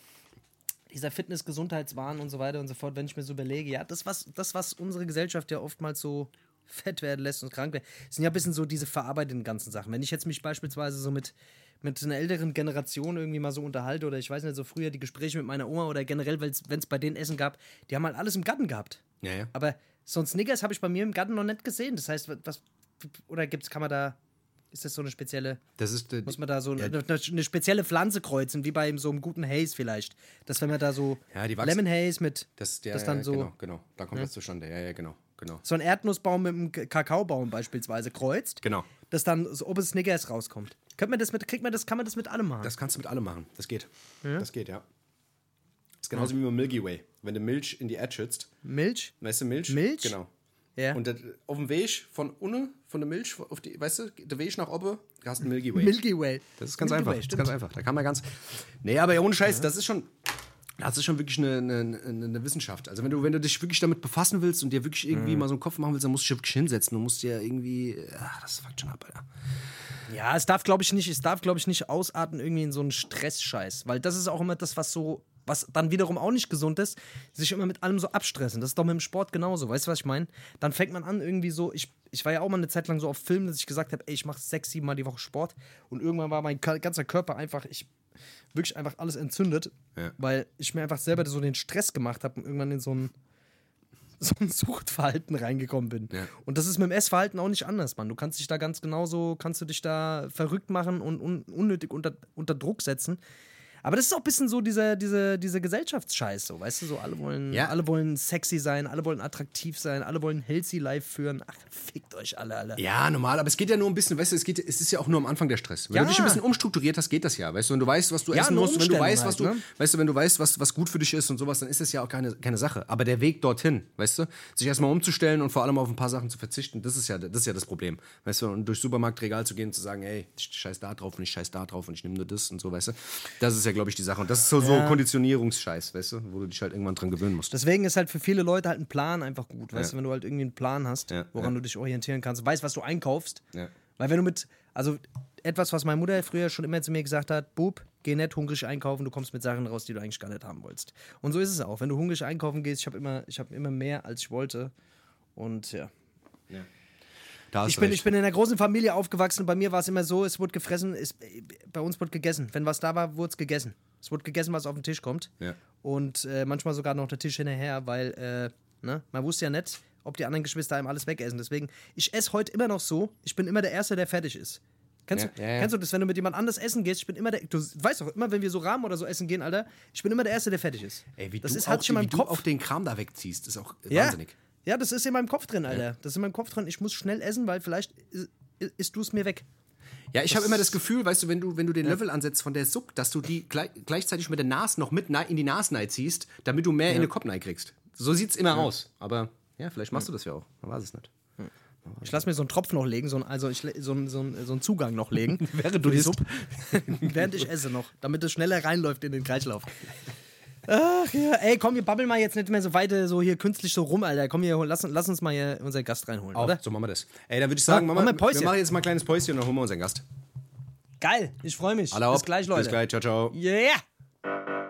dieser Fitness-Gesundheitswahn und so weiter und so fort. Wenn ich mir so überlege, ja, das, was, das, was unsere Gesellschaft ja oftmals so fett werden lässt und krank werden, sind ja ein bisschen so diese verarbeiteten ganzen Sachen. Wenn ich jetzt mich beispielsweise so mit, mit einer älteren Generation irgendwie mal so unterhalte oder ich weiß nicht, so früher die Gespräche mit meiner Oma oder generell, wenn es bei denen Essen gab, die haben halt alles im Garten gehabt. Ja, ja. Aber so ein Snickers habe ich bei mir im Garten noch nicht gesehen. Das heißt, was, oder gibt's, kann man da, ist das so eine spezielle, Das ist, äh, muss man da so eine, eine, eine spezielle Pflanze kreuzen, wie bei so einem guten Haze vielleicht. Dass wenn man da so Ja, Lemon Haze mit, das, der, das dann ja, so, genau, genau, da kommt das zustande. Ja, ja, genau, genau. so ein Erdnussbaum mit einem Kakaobaum beispielsweise kreuzt, Genau. dass dann so, ob es Snickers rauskommt. Könnte man das mit, kriegt man das, kann man das mit allem machen? Das kannst du mit allem machen. Das geht. Das geht, ja. Das ist genauso wie mit Milky Way. Wenn du Milch in die Erde schützt, Milch? weißt du, Milch? Milch? Genau. Ja. Und das, auf dem Weg von unten, von der Milch, auf die, weißt du, der Weg nach oben, hast du einen Milky Way. Milky Way. Das ist ganz Milky einfach. Way, das ist ganz einfach. Da kann man ganz. Nee, aber ja, ohne Scheiß, das ist schon. Das ist schon wirklich eine, eine, eine Wissenschaft. Also wenn du, wenn du dich wirklich damit befassen willst und dir wirklich Mhm. irgendwie mal so einen Kopf machen willst, dann musst du dich wirklich hinsetzen. Du musst dir irgendwie. Ach, das fuckt schon ab, Alter. Ja, es darf, glaube ich, nicht, es darf, glaube ich, nicht ausarten irgendwie in so einen Stressscheiß. Weil das ist auch immer das, was so, was dann wiederum auch nicht gesund ist, sich immer mit allem so abstressen. Das ist doch mit dem Sport genauso. Weißt du, was ich meine? Dann fängt man an, irgendwie so, ich, ich war ja auch mal eine Zeit lang so auf Film, dass ich gesagt habe, ey, ich mache sechs, sieben Mal die Woche Sport. Und irgendwann war mein ganzer Körper einfach, ich wirklich einfach alles entzündet, Ja. weil ich mir einfach selber so den Stress gemacht habe und irgendwann in so ein, so ein Suchtverhalten reingekommen bin. Ja. Und das ist mit dem Essverhalten auch nicht anders, Mann. Du kannst dich da ganz genauso, kannst du dich da verrückt machen und un unnötig unter, unter Druck setzen. Aber das ist auch ein bisschen so diese, diese, diese Gesellschaftsscheiß, so, weißt du, so alle wollen, Ja. alle wollen sexy sein, alle wollen attraktiv sein, alle wollen healthy life führen. Ach, fickt euch alle, alle. Ja, normal, aber es geht ja nur ein bisschen, weißt du, es, geht, es ist ja auch nur am Anfang der Stress. Wenn Ja. du dich ein bisschen umstrukturiert hast, geht das ja, weißt du, und du weißt, was du Ja, essen musst, wenn du weißt, was halt, du, ne? weißt du, wenn du weißt, was, was gut für dich ist und sowas, dann ist das ja auch keine, keine Sache. Aber der Weg dorthin, weißt du, sich erstmal umzustellen und vor allem auf ein paar Sachen zu verzichten, das ist ja das, ist ja das Problem. Weißt du, und durchs Supermarktregal zu gehen und zu sagen, ey, ich scheiß da drauf und ich scheiß da drauf und ich nehme nur das und so, weißt du. Das ist ja, glaube ich, die Sache. Und das ist so, so Konditionierungsscheiß, weißt du, wo du dich halt irgendwann dran gewöhnen musst. Deswegen ist halt für viele Leute halt ein Plan einfach gut. Weißt Ja. du, wenn du halt irgendwie einen Plan hast, Ja, woran ja. du dich orientieren kannst, weißt, was du einkaufst. Ja. Weil wenn du mit, also etwas, was meine Mutter früher schon immer zu mir gesagt hat, Bub, geh nicht hungrig einkaufen, du kommst mit Sachen raus, die du eigentlich gar nicht haben wolltest. Und so ist es auch. Wenn du hungrig einkaufen gehst, ich habe immer, ich habe immer mehr, als ich wollte. Und ja. Hast Ich bin, recht. ich bin in einer großen Familie aufgewachsen. Bei mir war es immer so, es wurde gefressen, es, bei uns wurde gegessen. Wenn was da war, wurde es gegessen. Es wurde gegessen, was auf den Tisch kommt. Ja. Und äh, manchmal sogar noch der Tisch hinterher, weil äh, ne, man wusste ja nicht, ob die anderen Geschwister einem alles wegessen. Deswegen, ich esse heute immer noch so. Ich bin immer der Erste, der fertig ist. Kennst, Ja, du, ja, ja. kennst du das, wenn du mit jemand anders essen gehst? Ich bin immer der. Du weißt doch, immer wenn wir so Rahmen oder so essen gehen, Alter, ich bin immer der Erste, der fertig ist. Ey, wie das du, ist auch, halt schon wie meinem du auch den Kram da wegziehst, ist auch wahnsinnig. Ja, das ist in meinem Kopf drin, Alter. Das ist in meinem Kopf drin. Ich muss schnell essen, weil vielleicht is- isst du es mir weg. Ja, ich habe immer das Gefühl, weißt du, wenn du, wenn du den Löffel ansetzt von der Suppe, dass du die gleich, gleichzeitig mit der Nase noch mit in die Nasenei ziehst, damit du mehr in den Kopf kriegst. So sieht's immer aus. Aber ja, vielleicht machst du das ja auch. Man weiß es nicht. Ich lasse mir so einen Tropf noch legen, so ein, also ich, so, einen, so, einen, so einen Zugang noch legen. *laughs* Während du die. Suppe. *laughs* Während ich esse noch, damit es schneller reinläuft in den Kreislauf. *laughs* Ach ja, ey, komm, wir babbeln mal jetzt nicht mehr so weiter so hier künstlich so rum, Alter. Komm hier, lass, lass uns mal hier unseren Gast reinholen, Auch, oder? so machen wir das. Ey, dann würde ich sagen, Ah, machen machen wir machen jetzt mal ein kleines Päuschen und dann holen wir unseren Gast. Geil, ich freue mich. Alle Bis gleich, Leute. Bis gleich, ciao, ciao. Yeah!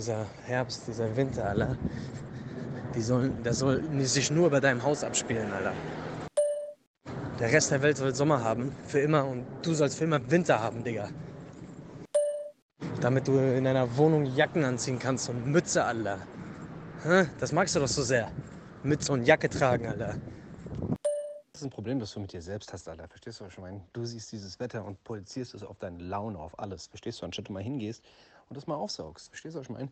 Dieser Herbst, dieser Winter, Alter, die sollen, der soll sich nur bei deinem Haus abspielen, Alter. Der Rest der Welt soll Sommer haben, für immer, und du sollst für immer Winter haben, Digga. Damit du in deiner Wohnung Jacken anziehen kannst und Mütze, Alter. Das magst du doch so sehr. Mütze und Jacke tragen, Alter. Das ist ein Problem, das du mit dir selbst hast, Alter. Verstehst du, was ich meine? Du siehst dieses Wetter und projizierst es auf deine Laune, auf alles. Verstehst du? Anstatt du mal hingehst und das mal aufsaugst. Verstehst du, was ich meine?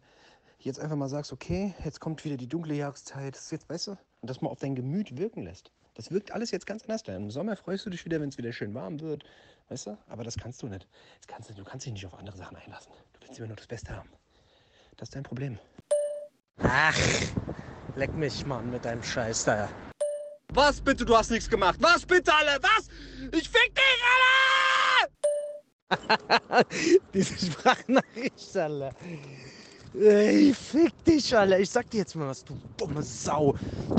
Jetzt einfach mal sagst, okay, jetzt kommt wieder die dunkle Jahreszeit. Das ist jetzt, weißt du? Und das mal auf dein Gemüt wirken lässt. Das wirkt alles jetzt ganz anders. Im Sommer freust du dich wieder, wenn es wieder schön warm wird. Weißt du? Aber das kannst du nicht. Das kannst du, du kannst dich nicht auf andere Sachen einlassen. Du willst immer nur das Beste haben. Das ist dein Problem. Ach, leck mich, Mann, mit deinem Scheiß da. Was bitte? Du hast nichts gemacht. Was bitte, alle? Was? Ich fick dich, alle! *laughs* Diese Sprachnachricht, Alter. Ey, fick dich, Alter. Ich sag dir jetzt mal was, du dumme Sau. Du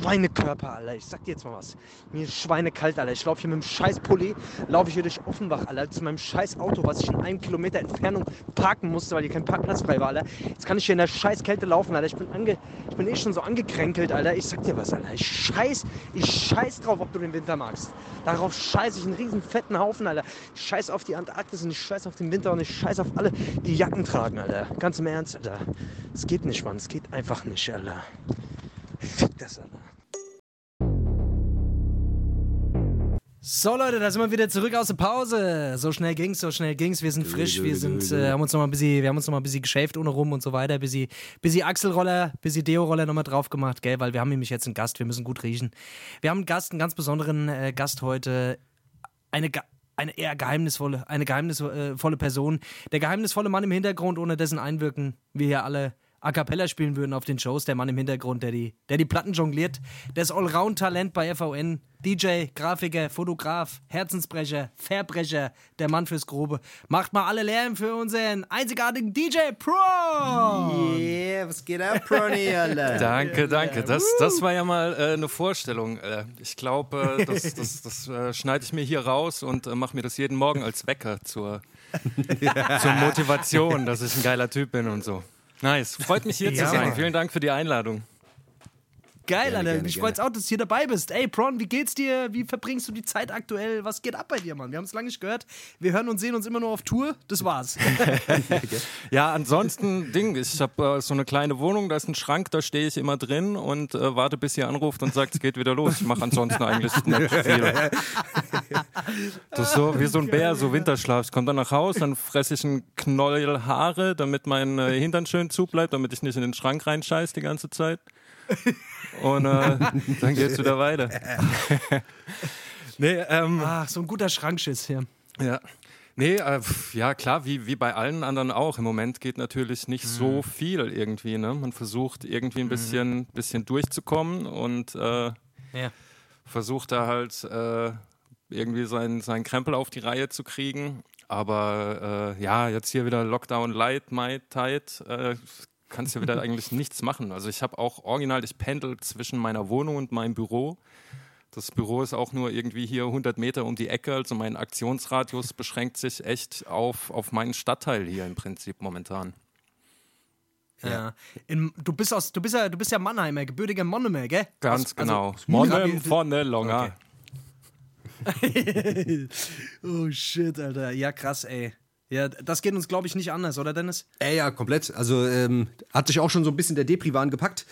Schweinekörper, Alter. Ich sag dir jetzt mal was. Mir ist schweinekalt, Alter. Ich laufe hier mit dem scheiß Pulli, laufe ich hier durch Offenbach, Alter, zu meinem scheiß Auto, was ich in einem Kilometer Entfernung parken musste, weil hier kein Parkplatz frei war, Alter. Jetzt kann ich hier in der scheiß Kälte laufen, Alter. Ich bin, ange ich bin eh schon so angekränkelt, Alter. Ich sag dir was, Alter. Ich scheiß, ich scheiß drauf, ob du den Winter magst. Darauf scheiß ich einen riesen fetten Haufen, Alter. Ich scheiß auf die Antarktis und ich scheiß auf den Winter und ich scheiß auf alle, die Jacken tragen, Alter. Ganz im Ernst, Alter. Es geht nicht, Mann. Es geht einfach nicht, Alter. Fick das, Alter. So Leute, da sind wir wieder zurück aus der Pause. So schnell ging's, so schnell ging's. Wir sind frisch, wir sind, äh, haben uns noch mal ein bisschen, wir haben uns noch mal ein bisschen geschäft ohne rum und so weiter, bisschen, bisschen Achselroller, bisschen Deo-Roller nochmal drauf gemacht, gell, weil wir haben nämlich jetzt einen Gast, wir müssen gut riechen. Wir haben einen Gast, einen ganz besonderen äh, Gast heute, eine, eine eher geheimnisvolle, eine geheimnisvolle Person, der geheimnisvolle Mann im Hintergrund, ohne dessen Einwirken wir hier alle A Cappella spielen würden auf den Shows, der Mann im Hintergrund, der die, der die Platten jongliert, das Allround-Talent bei FVN, DJ, Grafiker, Fotograf, Herzensbrecher, Verbrecher, der Mann fürs Grobe. Macht mal alle Lärm für unseren einzigartigen DJ Pro! Yeah, was geht ab, Pronny, Alter? *laughs* Danke, danke. Das, das war ja mal äh, eine Vorstellung. Äh, ich glaube, äh, *laughs* das, das, das äh, schneide ich mir hier raus und äh, mache mir das jeden Morgen als Wecker zur, *laughs* Zur Motivation, dass ich ein geiler Typ bin und so. Nice. Freut mich hier Ja, zu sein. Vielen Dank für die Einladung. Geil, Alter. gerne, Mich gerne. freut's auch, dass du hier dabei bist. Ey, Pron, wie geht's dir? Wie verbringst du die Zeit aktuell? Was geht ab bei dir, Mann? Wir haben es lange nicht gehört. Wir hören und sehen uns immer nur auf Tour. Das war's. *laughs* *laughs* Ja, ansonsten, Ding, ich habe äh, so eine kleine Wohnung, da ist ein Schrank, da stehe ich immer drin und äh, warte, bis ihr anruft und sagt, es geht wieder los. Ich mache ansonsten eigentlich nicht viel. Das ist so wie so ein Bär, so Winterschlaf. Ich komme dann nach Hause, dann fresse ich einen Knäuel Haare, damit mein äh, Hintern schön zubleibt, damit ich nicht in den Schrank reinscheiß die ganze Zeit. Und äh, *laughs* dann geht's wieder weiter. *laughs* nee, ähm, Ach, so ein guter Schrankschiss hier. ja. Nee, äh, pf, ja klar, wie, wie bei allen anderen auch. Im Moment geht natürlich nicht so viel irgendwie. Ne? Man versucht irgendwie ein bisschen, bisschen durchzukommen und äh, Ja. versucht da halt äh, irgendwie seinen sein Krempel auf die Reihe zu kriegen. Aber äh, ja, jetzt hier wieder Lockdown Light, My Tide, äh, kannst ja wieder *laughs* eigentlich nichts machen. Also ich habe auch original, ich pendel zwischen meiner Wohnung und meinem Büro. Das Büro ist auch nur irgendwie hier 100 Meter um die Ecke, also mein Aktionsradius *laughs* beschränkt sich echt auf, auf meinen Stadtteil hier im Prinzip momentan. Ja. In, du, bist aus, du, bist ja, du bist ja Mannheimer, gebürtiger Monnemer, gell? Ganz Aus- genau. *laughs* Also, Monnem von der Longer. oh shit, Alter. Ja, krass, ey. Ja, das geht uns, glaube ich, nicht anders, oder Dennis? Ey, ja, komplett. Also ähm, hat sich auch schon so ein bisschen der Depri-Wahn gepackt.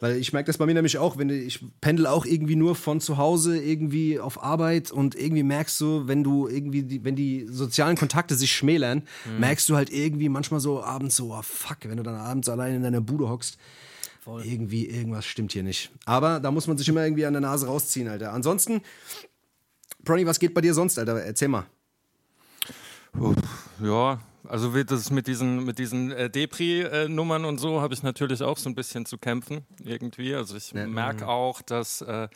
Weil ich merke das bei mir nämlich auch, wenn ich pendel auch irgendwie nur von zu Hause irgendwie auf Arbeit und irgendwie merkst du, wenn du irgendwie, die, wenn die sozialen Kontakte sich schmälern, merkst du halt irgendwie manchmal so abends so, oh fuck, wenn du dann abends allein in deiner Bude hockst. Irgendwie, irgendwas stimmt hier nicht. Aber da muss man sich immer irgendwie an der Nase rausziehen, Alter. Ansonsten, Bronny, was geht bei dir sonst, Alter? Erzähl mal. Ja, also wie das mit diesen, mit diesen äh, Depri-Nummern und so habe ich natürlich auch so ein bisschen zu kämpfen irgendwie. Also ich merke auch, dass äh,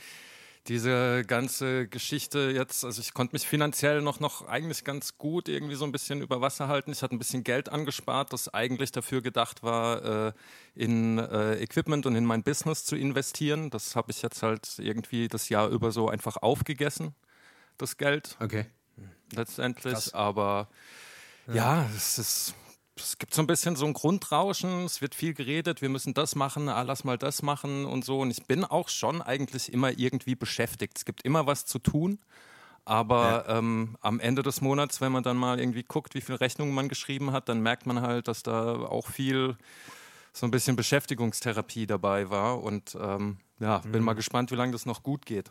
diese ganze Geschichte jetzt, also ich konnte mich finanziell noch, noch eigentlich ganz gut irgendwie so ein bisschen über Wasser halten. Ich hatte ein bisschen Geld angespart, das eigentlich dafür gedacht war, äh, in äh, Equipment und in mein Business zu investieren. Das habe ich jetzt halt irgendwie das Jahr über so einfach aufgegessen, das Geld Okay. letztendlich. Aber ja, es ist. Es gibt so ein bisschen so ein Grundrauschen, es wird viel geredet, wir müssen das machen, ah, lass mal das machen und so. Und ich bin auch schon eigentlich immer irgendwie beschäftigt. Es gibt immer was zu tun. Aber ähm, am Ende des Monats, wenn man dann mal irgendwie guckt, wie viele Rechnungen man geschrieben hat, dann merkt man halt, dass da auch viel so ein bisschen Beschäftigungstherapie dabei war. Und ähm, ja, bin mal gespannt, wie lange das noch gut geht.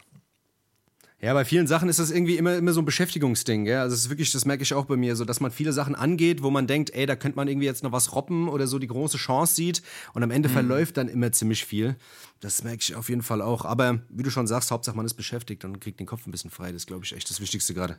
Ja, bei vielen Sachen ist das irgendwie immer, immer so ein Beschäftigungsding, gell? Also es ist wirklich, das merke ich auch bei mir, so dass man viele Sachen angeht, wo man denkt, ey, da könnte man irgendwie jetzt noch was robben oder so die große Chance sieht und am Ende verläuft dann immer ziemlich viel. Das merke ich auf jeden Fall auch. Aber wie du schon sagst, Hauptsache man ist beschäftigt und kriegt den Kopf ein bisschen frei. Das ist, glaube ich, echt das Wichtigste gerade.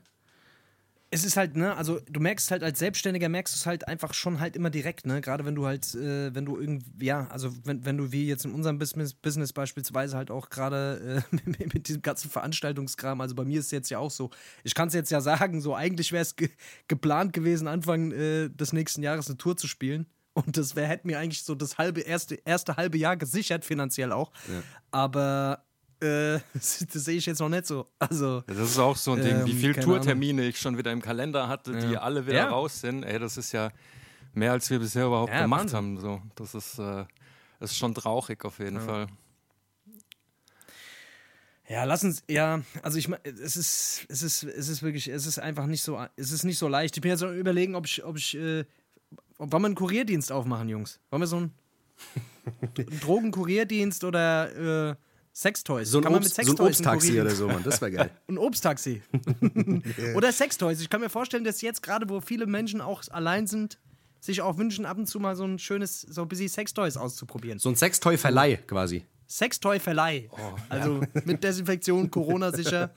Es ist halt, ne, also du merkst halt als Selbstständiger, merkst du es halt einfach schon halt immer direkt, ne? Gerade wenn du halt, äh, wenn du irgendwie, ja, also wenn, wenn du wie jetzt in unserem Business, Business beispielsweise halt auch gerade äh, *laughs* mit, mit diesem ganzen Veranstaltungskram, also bei mir ist es jetzt ja auch so, ich kann es jetzt ja sagen, so eigentlich wäre es ge geplant gewesen, Anfang äh, des nächsten Jahres eine Tour zu spielen. Und das wär, hätte mir eigentlich so das halbe, erste, erste halbe Jahr gesichert, finanziell auch. Aber äh, das, *laughs* das sehe ich jetzt noch nicht so. Also. Ja, das ist auch so ein Ding, wie Ähm, viele keine Tourtermine ich schon wieder im Kalender hatte, die Ja. alle wieder Ja. raus sind. Ey, das ist ja mehr, als wir bisher überhaupt gemacht Wahnsinn. haben. So. Das, ist, äh, das ist schon traurig auf jeden Fall. Ja, lass uns, ja, also ich meine, es ist, es ist, es ist wirklich, es ist einfach nicht so, es ist nicht so leicht. Ich bin jetzt überlegen, ob ich, ob ich, äh, ob, wollen wir einen Kurierdienst aufmachen, Jungs? Wollen wir so einen, einen *laughs* Drogenkurierdienst oder äh, Sextoys? So ein, Kann man mit Obst, so ein Obsttaxi oder so, Mann. Das wäre geil. *laughs* Ein Obsttaxi. *laughs* *laughs* oder Sextoys. Ich kann mir vorstellen, dass jetzt gerade, wo viele Menschen auch allein sind, sich auch wünschen, ab und zu mal so ein schönes, so ein bisschen Sextoys auszuprobieren. So ein Sextoy-Verleih quasi. Sextoy-Verleih. also mit Desinfektion, Corona sicher.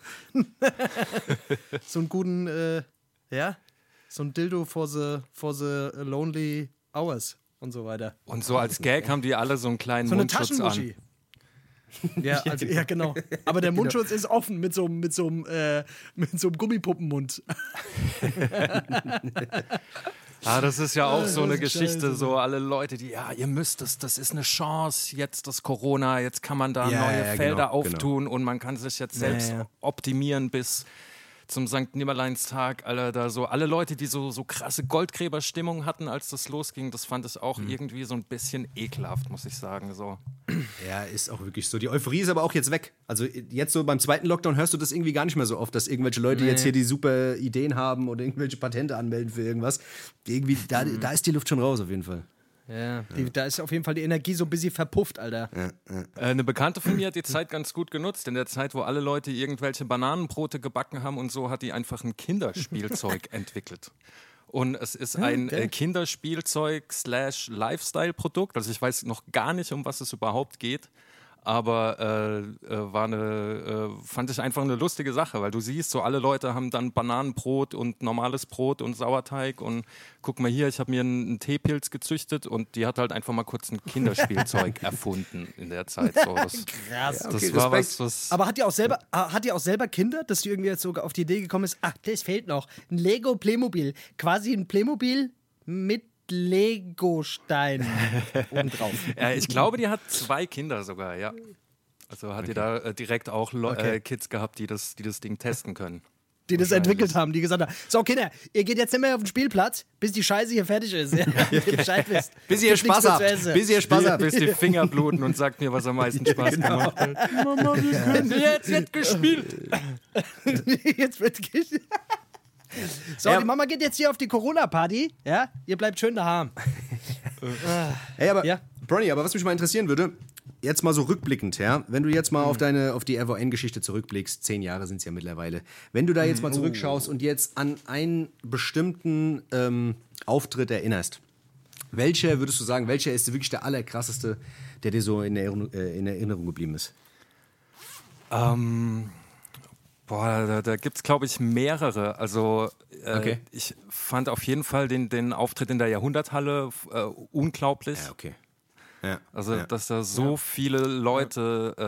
so einen guten, äh, ja, so ein Dildo for the, for the lonely hours und so weiter. Und so als Gag haben die alle so einen kleinen So eine Mundschutz an. *laughs* Ja, also, ja, genau. Aber der *laughs* Mundschutz ist offen mit so, einem- mit so, einem, äh, mit so einem Gummipuppenmund. *laughs* Ah, das ist ja auch so das eine Geschichte, scheiße. so alle Leute, die, ja, ihr müsst es, das ist eine Chance, jetzt das Corona, jetzt kann man da Ja, neue ja, genau, Felder genau. auftun und man kann sich jetzt selbst ja. optimieren bis zum St. Nimmerleinstag, alle da so, alle Leute, die so, so krasse Goldgräberstimmung hatten, als das losging, das fand ich auch mhm. irgendwie so ein bisschen ekelhaft, muss ich sagen. So. Ja, ist auch wirklich so. Die Euphorie ist aber auch jetzt weg. Also jetzt so beim zweiten Lockdown hörst du das irgendwie gar nicht mehr so oft, dass irgendwelche Leute nee. jetzt hier die super Ideen haben oder irgendwelche Patente anmelden für irgendwas. Irgendwie, da, mhm. da ist die Luft schon raus auf jeden Fall. Ja, die, da ist auf jeden Fall die Energie so ein bisschen verpufft, Alter. Ja, ja. Äh, eine Bekannte von mir hat die Zeit ganz gut genutzt. In der Zeit, wo alle Leute irgendwelche Bananenbrote gebacken haben und so, hat die einfach ein Kinderspielzeug *laughs* entwickelt. Und es ist ein okay. Äh, Kinderspielzeug slash Lifestyle-Produkt. Also ich weiß noch gar nicht, um was es überhaupt geht aber äh, äh, war eine, äh, fand ich einfach eine lustige Sache, weil du siehst, so alle Leute haben dann Bananenbrot und normales Brot und Sauerteig und guck mal hier, ich habe mir einen, einen Teepilz gezüchtet und die hat halt einfach mal kurz ein Kinderspielzeug *laughs* erfunden in der Zeit. So, das, *laughs* Krass. Das okay, war was, was, Aber hat die auch selber, hat die auch selber Kinder, dass die irgendwie jetzt sogar auf die Idee gekommen ist, ach, das fehlt noch, ein Lego Playmobil, quasi ein Playmobil mit Lego-Stein *laughs* obendrauf. ja, ich glaube, die hat zwei Kinder sogar, ja. Also hat okay. die da äh, direkt auch Lo okay. äh, Kids gehabt, die das, die das Ding testen können. Die das entwickelt haben, die gesagt haben: So, Kinder, ihr geht jetzt nicht mehr auf den Spielplatz, bis die Scheiße hier fertig ist. Ja, *laughs* Bescheid wisst. Bis ihr Spaß habt. Bis ihr Spaß habt. Bis die *laughs* Finger bluten und sagt mir, was am meisten Spaß genau. gemacht hat. Mama, wir können jetzt, jetzt gespielt. jetzt wird gespielt. So, ja. die Mama geht jetzt hier auf die Corona-Party. Ja, ihr bleibt schön daheim. *laughs* hey, aber, ja? Bronny, aber was mich mal interessieren würde, jetzt mal so rückblickend, ja, wenn du jetzt mal mhm. auf deine, auf die RVN-Geschichte zurückblickst, zehn Jahre sind es ja mittlerweile, wenn du da jetzt mal mhm. zurückschaust und jetzt an einen bestimmten ähm, Auftritt erinnerst, welcher würdest du sagen, welcher ist wirklich der allerkrasseste, der dir so in Erinnerung, äh, in Erinnerung geblieben ist? Ähm, Boah, da, da gibt es, glaube ich, mehrere. Also äh, okay. ich fand auf jeden Fall den, den Auftritt in der Jahrhunderthalle äh, unglaublich. Ja, okay. Ja, also, ja. dass da so ja. viele Leute, äh,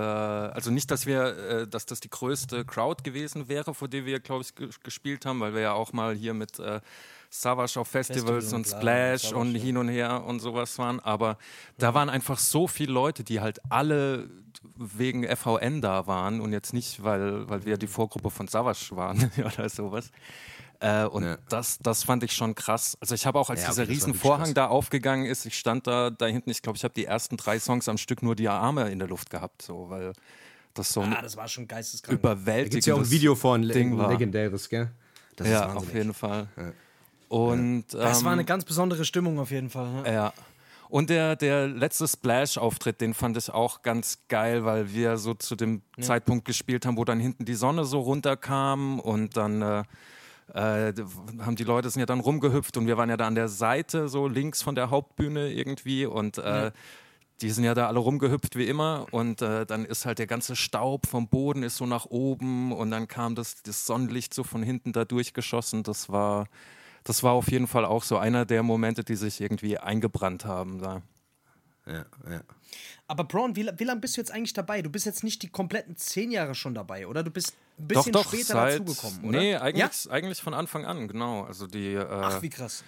also nicht, dass wir, äh, dass das die größte Crowd gewesen wäre, vor der wir, glaube ich, gespielt haben, weil wir ja auch mal hier mit äh, Savage auf Festivals Festival und, und Splash Savage, und hin und her und sowas waren. Aber da waren einfach so viele Leute, die halt alle wegen FVN da waren und jetzt nicht, weil, weil wir die Vorgruppe von Savage waren *laughs* oder sowas. Äh, und ja. das, das fand ich schon krass. Also ich habe auch, als ja, dieser riesen Vorhang da aufgegangen ist, ich stand da, da hinten, ich glaube, ich habe die ersten drei Songs am Stück nur die Arme in der Luft gehabt, so, weil das so ein ah, das war schon geisteskrank. überwältigendes Da gibt ja auch ein Video von Ding war. legendäres, gell? Das ja, auf jeden Fall. Ja. Und, das ähm, war eine ganz besondere Stimmung auf jeden Fall. Ja. ja. Und der, der letzte Splash-Auftritt, den fand ich auch ganz geil, weil wir so zu dem ja. Zeitpunkt gespielt haben, wo dann hinten die Sonne so runterkam und dann äh, äh, haben die Leute sind ja dann rumgehüpft und wir waren ja da an der Seite, so links von der Hauptbühne irgendwie und äh, ja. die sind ja da alle rumgehüpft wie immer und äh, dann ist halt der ganze Staub vom Boden ist so nach oben und dann kam das, das Sonnenlicht so von hinten da durchgeschossen. Das war das war auf jeden Fall auch so einer der Momente, die sich irgendwie eingebrannt haben. Da. Ja, ja. Aber Braun, wie, wie lange bist du jetzt eigentlich dabei? Du bist jetzt nicht die kompletten zehn Jahre schon dabei, oder? Du bist ein bisschen doch, doch, später seit, dazugekommen, oder? Nee, eigentlich, ja? eigentlich von Anfang an, genau. Also die, äh, Ach, wie krass.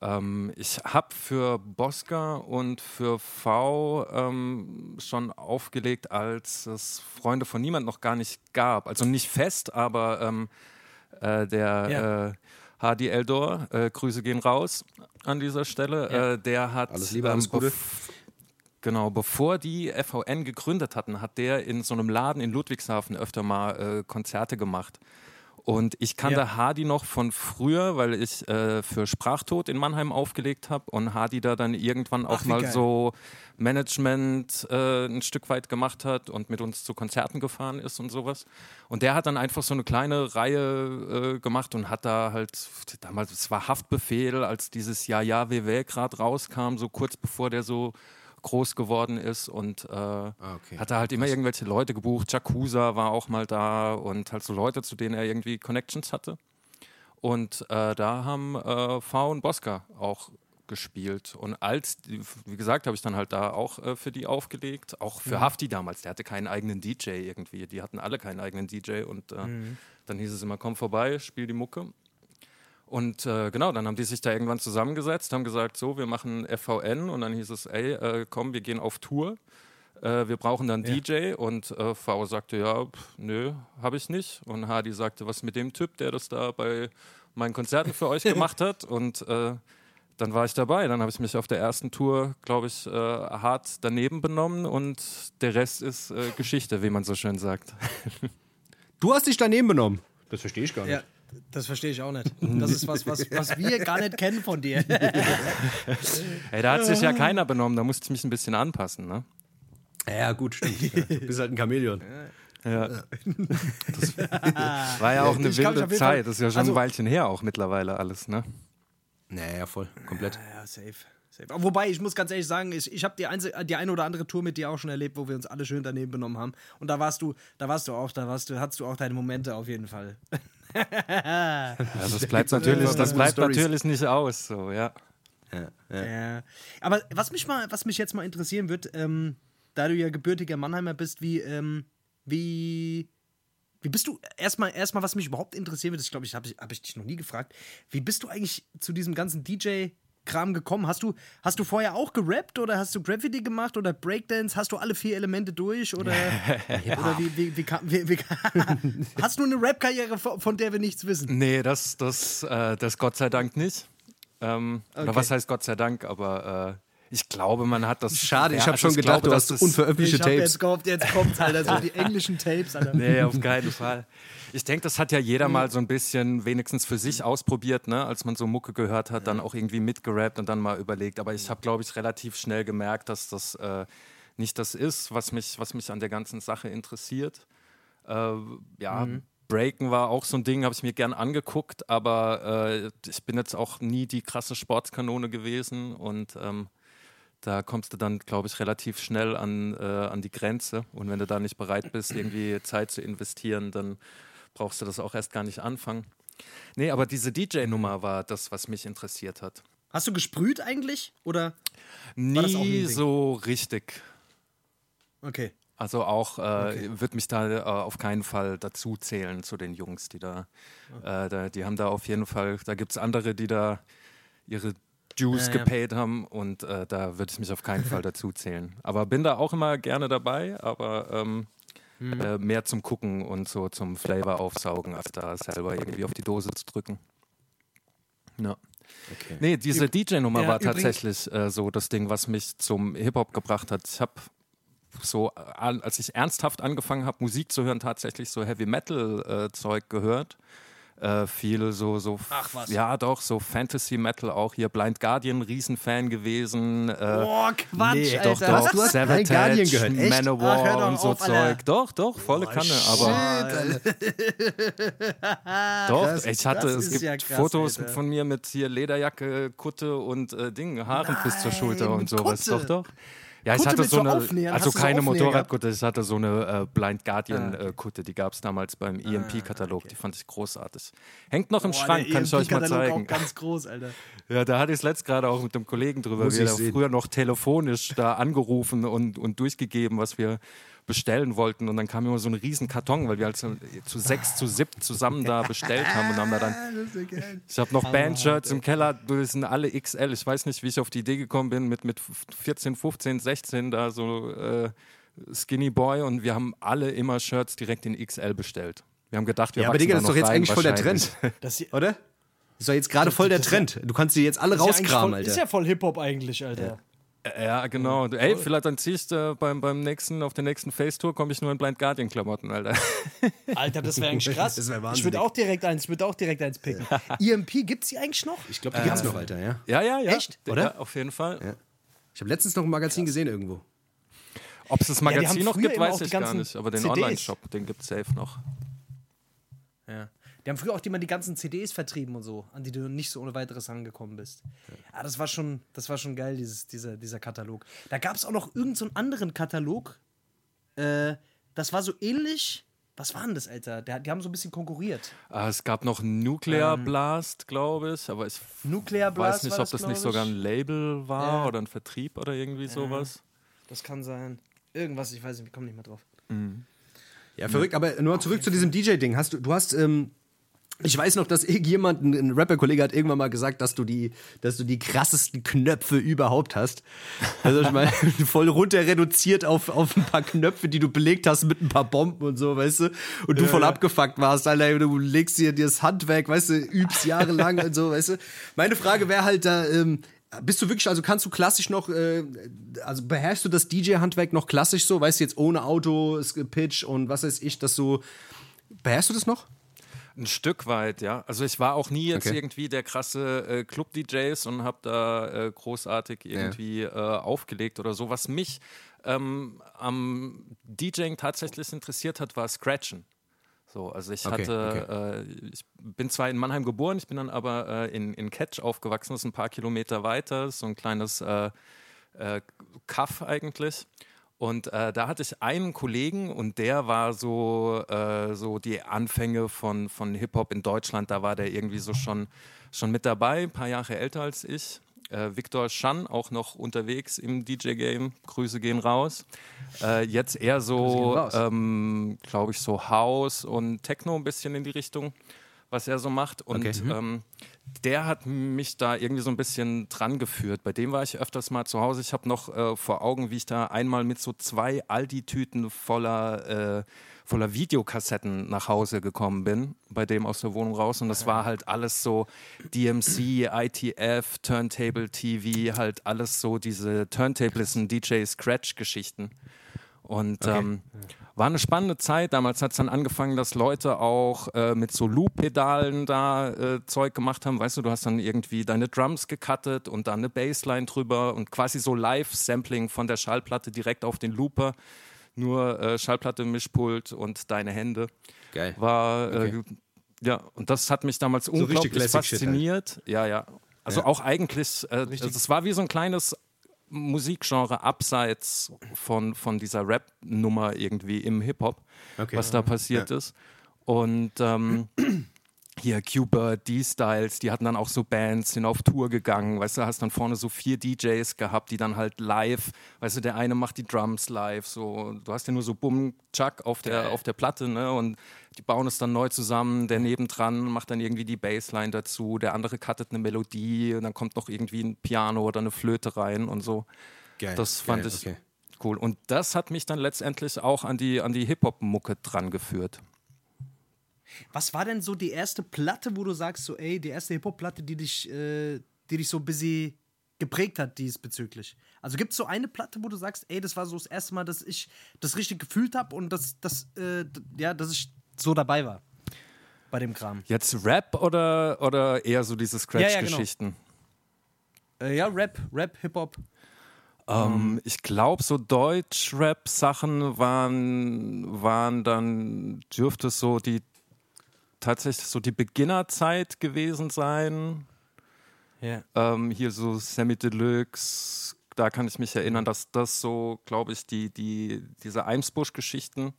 Ähm, ich habe für Bosca und für V ähm, schon aufgelegt, als es Freunde von Niemand noch gar nicht gab. Also nicht fest, aber ähm, äh, der ja. äh, Hadi Eldor, äh, Grüße gehen raus an dieser Stelle. Ja. Äh, der hat. Alles Liebe, alles ähm, Gute. Genau, bevor die FVN gegründet hatten, hat der in so einem Laden in Ludwigshafen öfter mal äh, Konzerte gemacht. Und ich kannte ja. Hardy noch von früher, weil ich äh, für Sprachtod in Mannheim aufgelegt habe und Hardy da dann irgendwann auch Ach, mal geil. so Management äh, ein Stück weit gemacht hat und mit uns zu Konzerten gefahren ist und sowas. Und der hat dann einfach so eine kleine Reihe äh, gemacht und hat da halt, damals, es war Haftbefehl, als dieses Ja, ja, WW gerade rauskam, so kurz bevor der so groß geworden ist und äh, ah, okay. hat er halt immer irgendwelche Leute gebucht. Jakuza war auch mal da und halt so Leute, zu denen er irgendwie Connections hatte. Und äh, da haben äh, V und Bosca auch gespielt. Und als, wie gesagt, habe ich dann halt da auch äh, für die aufgelegt. Auch für mhm. Hafti damals, der hatte keinen eigenen DJ irgendwie. Die hatten alle keinen eigenen DJ und äh, mhm. dann hieß es immer, komm vorbei, spiel die Mucke. Und äh, genau, dann haben die sich da irgendwann zusammengesetzt, haben gesagt, so, wir machen FVN und dann hieß es, ey, äh, komm, wir gehen auf Tour. äh, wir brauchen dann ja. DJ und äh, V sagte, ja, pff, nö, habe ich nicht. Und Hardy sagte, was mit dem Typ, der das da bei meinen Konzerten für euch *laughs* gemacht hat und äh, dann war ich dabei. Dann habe ich mich auf der ersten Tour, glaube ich, äh, hart daneben benommen und der Rest ist äh, Geschichte, wie man so schön sagt. Du hast dich daneben benommen? Das verstehe ich gar nicht. Ja. Das verstehe ich auch nicht. Das ist was, was, was wir gar nicht kennen von dir. *laughs* Ey, da hat sich ja keiner benommen, da musste ich mich ein bisschen anpassen, ne? Ja, gut, stimmt. Ja, du bist halt ein Chamäleon. Ja. Das war ja auch eine wilde Zeit. Das ist ja schon also, ein Weilchen her auch mittlerweile alles, ne? Naja, voll, komplett. Ja, safe. safe. Wobei, ich muss ganz ehrlich sagen, ich, ich habe die, die eine oder andere Tour mit dir auch schon erlebt, wo wir uns alle schön daneben benommen haben. Und da warst du, da warst du auch, da warst du, hattest du auch deine Momente auf jeden Fall. *laughs* ja, das bleibt natürlich, das bleibt natürlich nicht aus, so, ja. Ja, ja. ja, Aber was mich mal, was mich jetzt mal interessieren wird, ähm, da du ja gebürtiger Mannheimer bist, wie, ähm, wie wie bist du, erstmal, erstmal, was mich überhaupt interessieren wird, das glaube ich, habe ich, hab ich dich noch nie gefragt. Wie bist du eigentlich zu diesem ganzen DJ-Kram gekommen? Hast du, hast du vorher auch gerappt oder hast du Graffiti gemacht oder Breakdance? Hast du alle vier Elemente durch? Oder, ja. *laughs* oder wie, wie, wie, wie, wie *laughs* Hast du eine Rap-Karriere, von der wir nichts wissen? Nee, das, das, äh, das Gott sei Dank nicht. Ähm, okay. Oder was heißt Gott sei Dank, aber. Ich glaube, man hat das. Schade, ich habe schon gedacht, glaube, du hast unveröffentlichte ich Tapes. Jetzt kommt, jetzt kommt Alter, so die *laughs* englischen Tapes, Alter. Nee, auf keinen Fall. Ich denke, das hat ja jeder mal so ein bisschen wenigstens für sich ausprobiert, ne? als man so Mucke gehört hat, dann auch irgendwie mitgerappt und dann mal überlegt. Aber ich habe, glaube ich, relativ schnell gemerkt, dass das äh, nicht das ist, was mich, was mich an der ganzen Sache interessiert. Äh, ja, mhm. Breaken war auch so ein Ding, habe ich mir gern angeguckt, aber äh, ich bin jetzt auch nie die krasse Sportskanone gewesen und ähm, da kommst du dann, glaube ich, relativ schnell an, äh, an die Grenze. Und wenn du da nicht bereit bist, irgendwie Zeit zu investieren, dann brauchst du das auch erst gar nicht anfangen. Nee, aber diese DJ-Nummer war das, was mich interessiert hat. Hast du gesprüht eigentlich? Oder? Nie so richtig. Okay. Also auch äh, okay. wird mich da äh, auf keinen Fall dazu zählen zu den Jungs, die da, okay. äh, da die haben da auf jeden Fall, da gibt es andere, die da ihre Dues ja, gepaid haben und äh, da würde ich mich auf keinen Fall dazu zählen. Aber bin da auch immer gerne dabei, aber ähm, hm. äh, mehr zum Gucken und so zum Flavor aufsaugen, als da selber irgendwie auf die Dose zu drücken. Ja. Okay. Nee, diese DJ-Nummer ja, war tatsächlich äh, so das Ding, was mich zum Hip-Hop gebracht hat. Ich habe so, äh, als ich ernsthaft angefangen habe, Musik zu hören, tatsächlich so Heavy-Metal-Zeug äh, gehört äh, viel so, so Ach, was. ja doch, so Fantasy Metal auch hier, Blind Guardian, Riesenfan gewesen. Äh, Boah, Quatsch, nee, Alter. Doch, doch, was? Du hast Blind Guardian gehört, echt? Manowar Ach, und so auf, Zeug. Alter. Doch, doch, volle oh, Kanne, aber. doch, das, ich hatte, es gibt ja krass, Fotos Alter. von mir mit hier Lederjacke, Kutte und äh, Ding, Haaren Nein, bis zur Schulter und sowas. Kutte. Doch, doch. Ja, ich hatte so eine, also keine Motorradkutte, ich hatte so eine äh, Blind Guardian ah. äh, Kutte, die gab es damals beim ah, EMP-Katalog, okay. die fand ich großartig. Hängt noch im Boah, Schrank, kann ich euch mal zeigen. Auch ganz groß, Alter. *laughs* Ja, da hatte ich es letzt gerade auch mit einem Kollegen drüber, Muss wir früher noch telefonisch da angerufen und, und durchgegeben, was wir bestellen wollten und dann kam immer so ein riesen Karton, weil wir halt zu, zu sechs, zu sieb zusammen da bestellt haben und haben da dann. *laughs* Ich habe noch Bandshirts im Keller, das sind alle XL. Ich weiß nicht, wie ich auf die Idee gekommen bin, mit, mit 14, 15, 16 da so äh, Skinny Boy und wir haben alle immer Shirts direkt in XL bestellt. Wir haben gedacht, wir Ja, aber Digga, das ist doch jetzt eigentlich voll der Trend. *laughs* Das oder? Das ist doch jetzt gerade voll der Trend. Du kannst sie jetzt alle rauskramen, Alter. Ist ja voll Hip-Hop eigentlich, Alter. Ja. Ja, genau. Ey, vielleicht dann ziehst du beim, beim nächsten, auf der nächsten Face-Tour komme ich nur in Blind Guardian-Klamotten, Alter. *laughs* Alter, das wäre *laughs* eigentlich krass. Das wär ich würde auch direkt eins, ich würde auch direkt eins picken. Ja. *laughs* EMP, gibt's die eigentlich noch? Ich glaube, die äh, gibt's noch, Alter, ja. Ja, ja, ja. Echt? Oder? Ja, auf jeden Fall. Ja. Ich habe letztens noch ein Magazin krass. gesehen irgendwo. Ob es das Magazin noch gibt, weiß ich gar nicht. Aber den Online-Shop, den gibt es safe noch. Ja. Die haben früher auch immer die ganzen CDs vertrieben und so, an die du nicht so ohne weiteres angekommen bist. Ja, ah, das war schon, das war schon geil, dieses, dieser, dieser Katalog. Da gab es auch noch irgendeinen so anderen Katalog. Äh, das war so ähnlich. Was war denn das, Alter? Der, die haben so ein bisschen konkurriert. Ah, es gab noch Nuclear ähm, Blast, glaube ich, aber ich Nuclear Blast weiß nicht, ob das, das nicht sogar ein Label war ja. oder ein Vertrieb oder irgendwie ja. sowas. Das kann sein. Irgendwas, ich weiß nicht, ich komme nicht mehr drauf. Mhm. Ja, verrückt, aber nur zurück zu diesem DJ-Ding. Hast du, du hast ähm, Ich weiß noch, dass irgendjemand, ein Rapper-Kollege hat irgendwann mal gesagt, dass du die, dass du die krassesten Knöpfe überhaupt hast. Also ich meine, *laughs* voll runter reduziert auf, auf ein paar Knöpfe, die du belegt hast mit ein paar Bomben und so, weißt du? Und du voll abgefuckt warst, Alter, du legst dir das Handwerk, weißt du, übst jahrelang und so, weißt du? Meine Frage wäre halt da, ähm, bist du wirklich, also kannst du klassisch noch, äh, also beherrschst du das DJ-Handwerk noch klassisch so, weißt du, jetzt ohne Auto, Pitch und was weiß ich, dass du, beherrschst du das noch? Ein Stück weit, ja. Also ich war auch nie jetzt okay. irgendwie der krasse äh, Club-DJs und habe da äh, großartig irgendwie ja. äh, aufgelegt oder so. Was mich ähm, am DJing tatsächlich interessiert hat, war Scratchen. So, also ich okay, hatte, okay. Äh, ich bin zwar in Mannheim geboren, ich bin dann aber äh, in, in Ketsch aufgewachsen, das ist ein paar Kilometer weiter, so ein kleines äh, Kaff eigentlich. Und äh, da hatte ich einen Kollegen und der war so, äh, so die Anfänge von, von Hip-Hop in Deutschland. Da war der irgendwie so schon, schon mit dabei, ein paar Jahre älter als ich. Äh, Victor Schan auch noch unterwegs im DJ-Game. Grüße gehen raus. Äh, jetzt eher so, ähm, glaube ich, so House und Techno ein bisschen in die Richtung, was er so macht. Und okay. mhm. ähm, der hat mich da irgendwie so ein bisschen dran geführt. Bei dem war ich öfters mal zu Hause. Ich habe noch äh, vor Augen, wie ich da einmal mit so zwei Aldi-Tüten voller, äh, voller Videokassetten nach Hause gekommen bin, bei dem aus der Wohnung raus. Und das war halt alles so DMC, ITF, Turntable TV, halt alles so diese Turntablisten, DJ-Scratch-Geschichten. Und okay. ähm, war eine spannende Zeit. Damals hat es dann angefangen, dass Leute auch äh, mit so Loop-Pedalen da äh, Zeug gemacht haben. Weißt du, du hast dann irgendwie deine Drums gecuttet und dann eine Bassline drüber und quasi so Live-Sampling von der Schallplatte direkt auf den Looper. Nur äh, Schallplatte, Mischpult und deine Hände. Geil. War, äh, okay. ja, und das hat mich damals so unglaublich halt. fasziniert. Halt. Ja, ja. Also ja. auch eigentlich, äh, es war wie so ein kleines Musikgenre abseits von, von dieser Rap-Nummer irgendwie im Hip-Hop, okay. was da passiert ja. ist. Und ähm, hier Q-Bird, D-Styles, die hatten dann auch so Bands, sind auf Tour gegangen, weißt du, hast dann vorne so vier DJs gehabt, die dann halt live, weißt du, der eine macht die Drums live, so, du hast ja nur so Bumm, Chuck auf der, auf der Platte, ne, und die bauen es dann neu zusammen, der nebendran macht dann irgendwie die Bassline dazu, der andere cuttet eine Melodie und dann kommt noch irgendwie ein Piano oder eine Flöte rein und so. Geil, das fand geil, ich okay. cool. Und das hat mich dann letztendlich auch an die, an die Hip-Hop-Mucke dran geführt. Was war denn so die erste Platte, wo du sagst, so, ey, die erste Hip-Hop-Platte, die dich, äh, die dich so ein bisschen geprägt hat diesbezüglich? Also gibt es so eine Platte, wo du sagst, ey, das war so das erste Mal, dass ich das richtig gefühlt habe und dass, dass, äh, ja, dass ich so dabei war bei dem Kram. Jetzt Rap oder, oder eher so diese Scratch-Geschichten? Ja, ja, genau. äh, ja, Rap, Rap, Hip-Hop. Ähm, ich glaube, so Deutsch-Rap-Sachen waren, waren dann, dürfte es so die tatsächlich so die Beginnerzeit gewesen sein. Yeah. Ähm, hier so Semi Deluxe, da kann ich mich erinnern, dass das so, glaube ich, die, die, diese Eimsbusch-Geschichten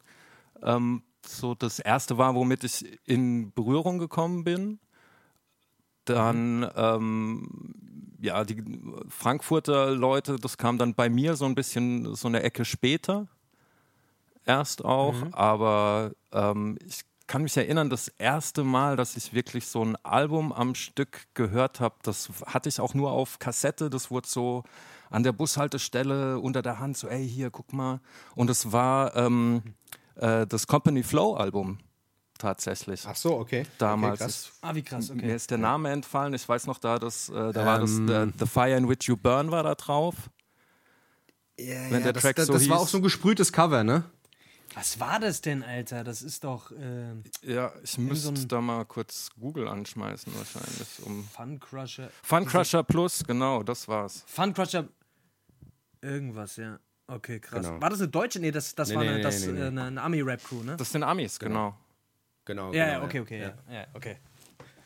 ähm, so das erste war, womit ich in Berührung gekommen bin. Dann, ähm, ja, die Frankfurter Leute, das kam dann bei mir so ein bisschen so eine Ecke später erst auch, mhm. aber ähm, ich kann mich erinnern, das erste Mal, dass ich wirklich so ein Album am Stück gehört habe, das hatte ich auch nur auf Kassette. Das wurde so an der Bushaltestelle unter der Hand, so, ey, hier, guck mal. Und es war ähm, äh, das Company Flow Album tatsächlich. Ach so, okay. Damals. Okay, krass. ah, wie krass, okay. Mir ist der Name entfallen. Ich weiß noch da, dass, äh, da ähm, war das ähm. The, The Fire in Which You Burn war da drauf. Ja, Wenn ja, der Track das, so das hieß. war auch so ein gesprühtes Cover, ne? Was war das denn, Alter? Das ist doch. Äh, ja, ich müsste so da mal kurz Google anschmeißen, wahrscheinlich. Um Fun Crusher. Fun Crusher Plus, genau, das war's. Fun Crusher. Irgendwas, ja. Okay, krass. Genau. War das eine deutsche? Nee, das, das nee, war eine, nee, das, nee, eine, eine Ami-Rap-Crew, ne? Das sind Amis, genau. Genau. genau ja, ja, okay, okay, ja. ja. okay.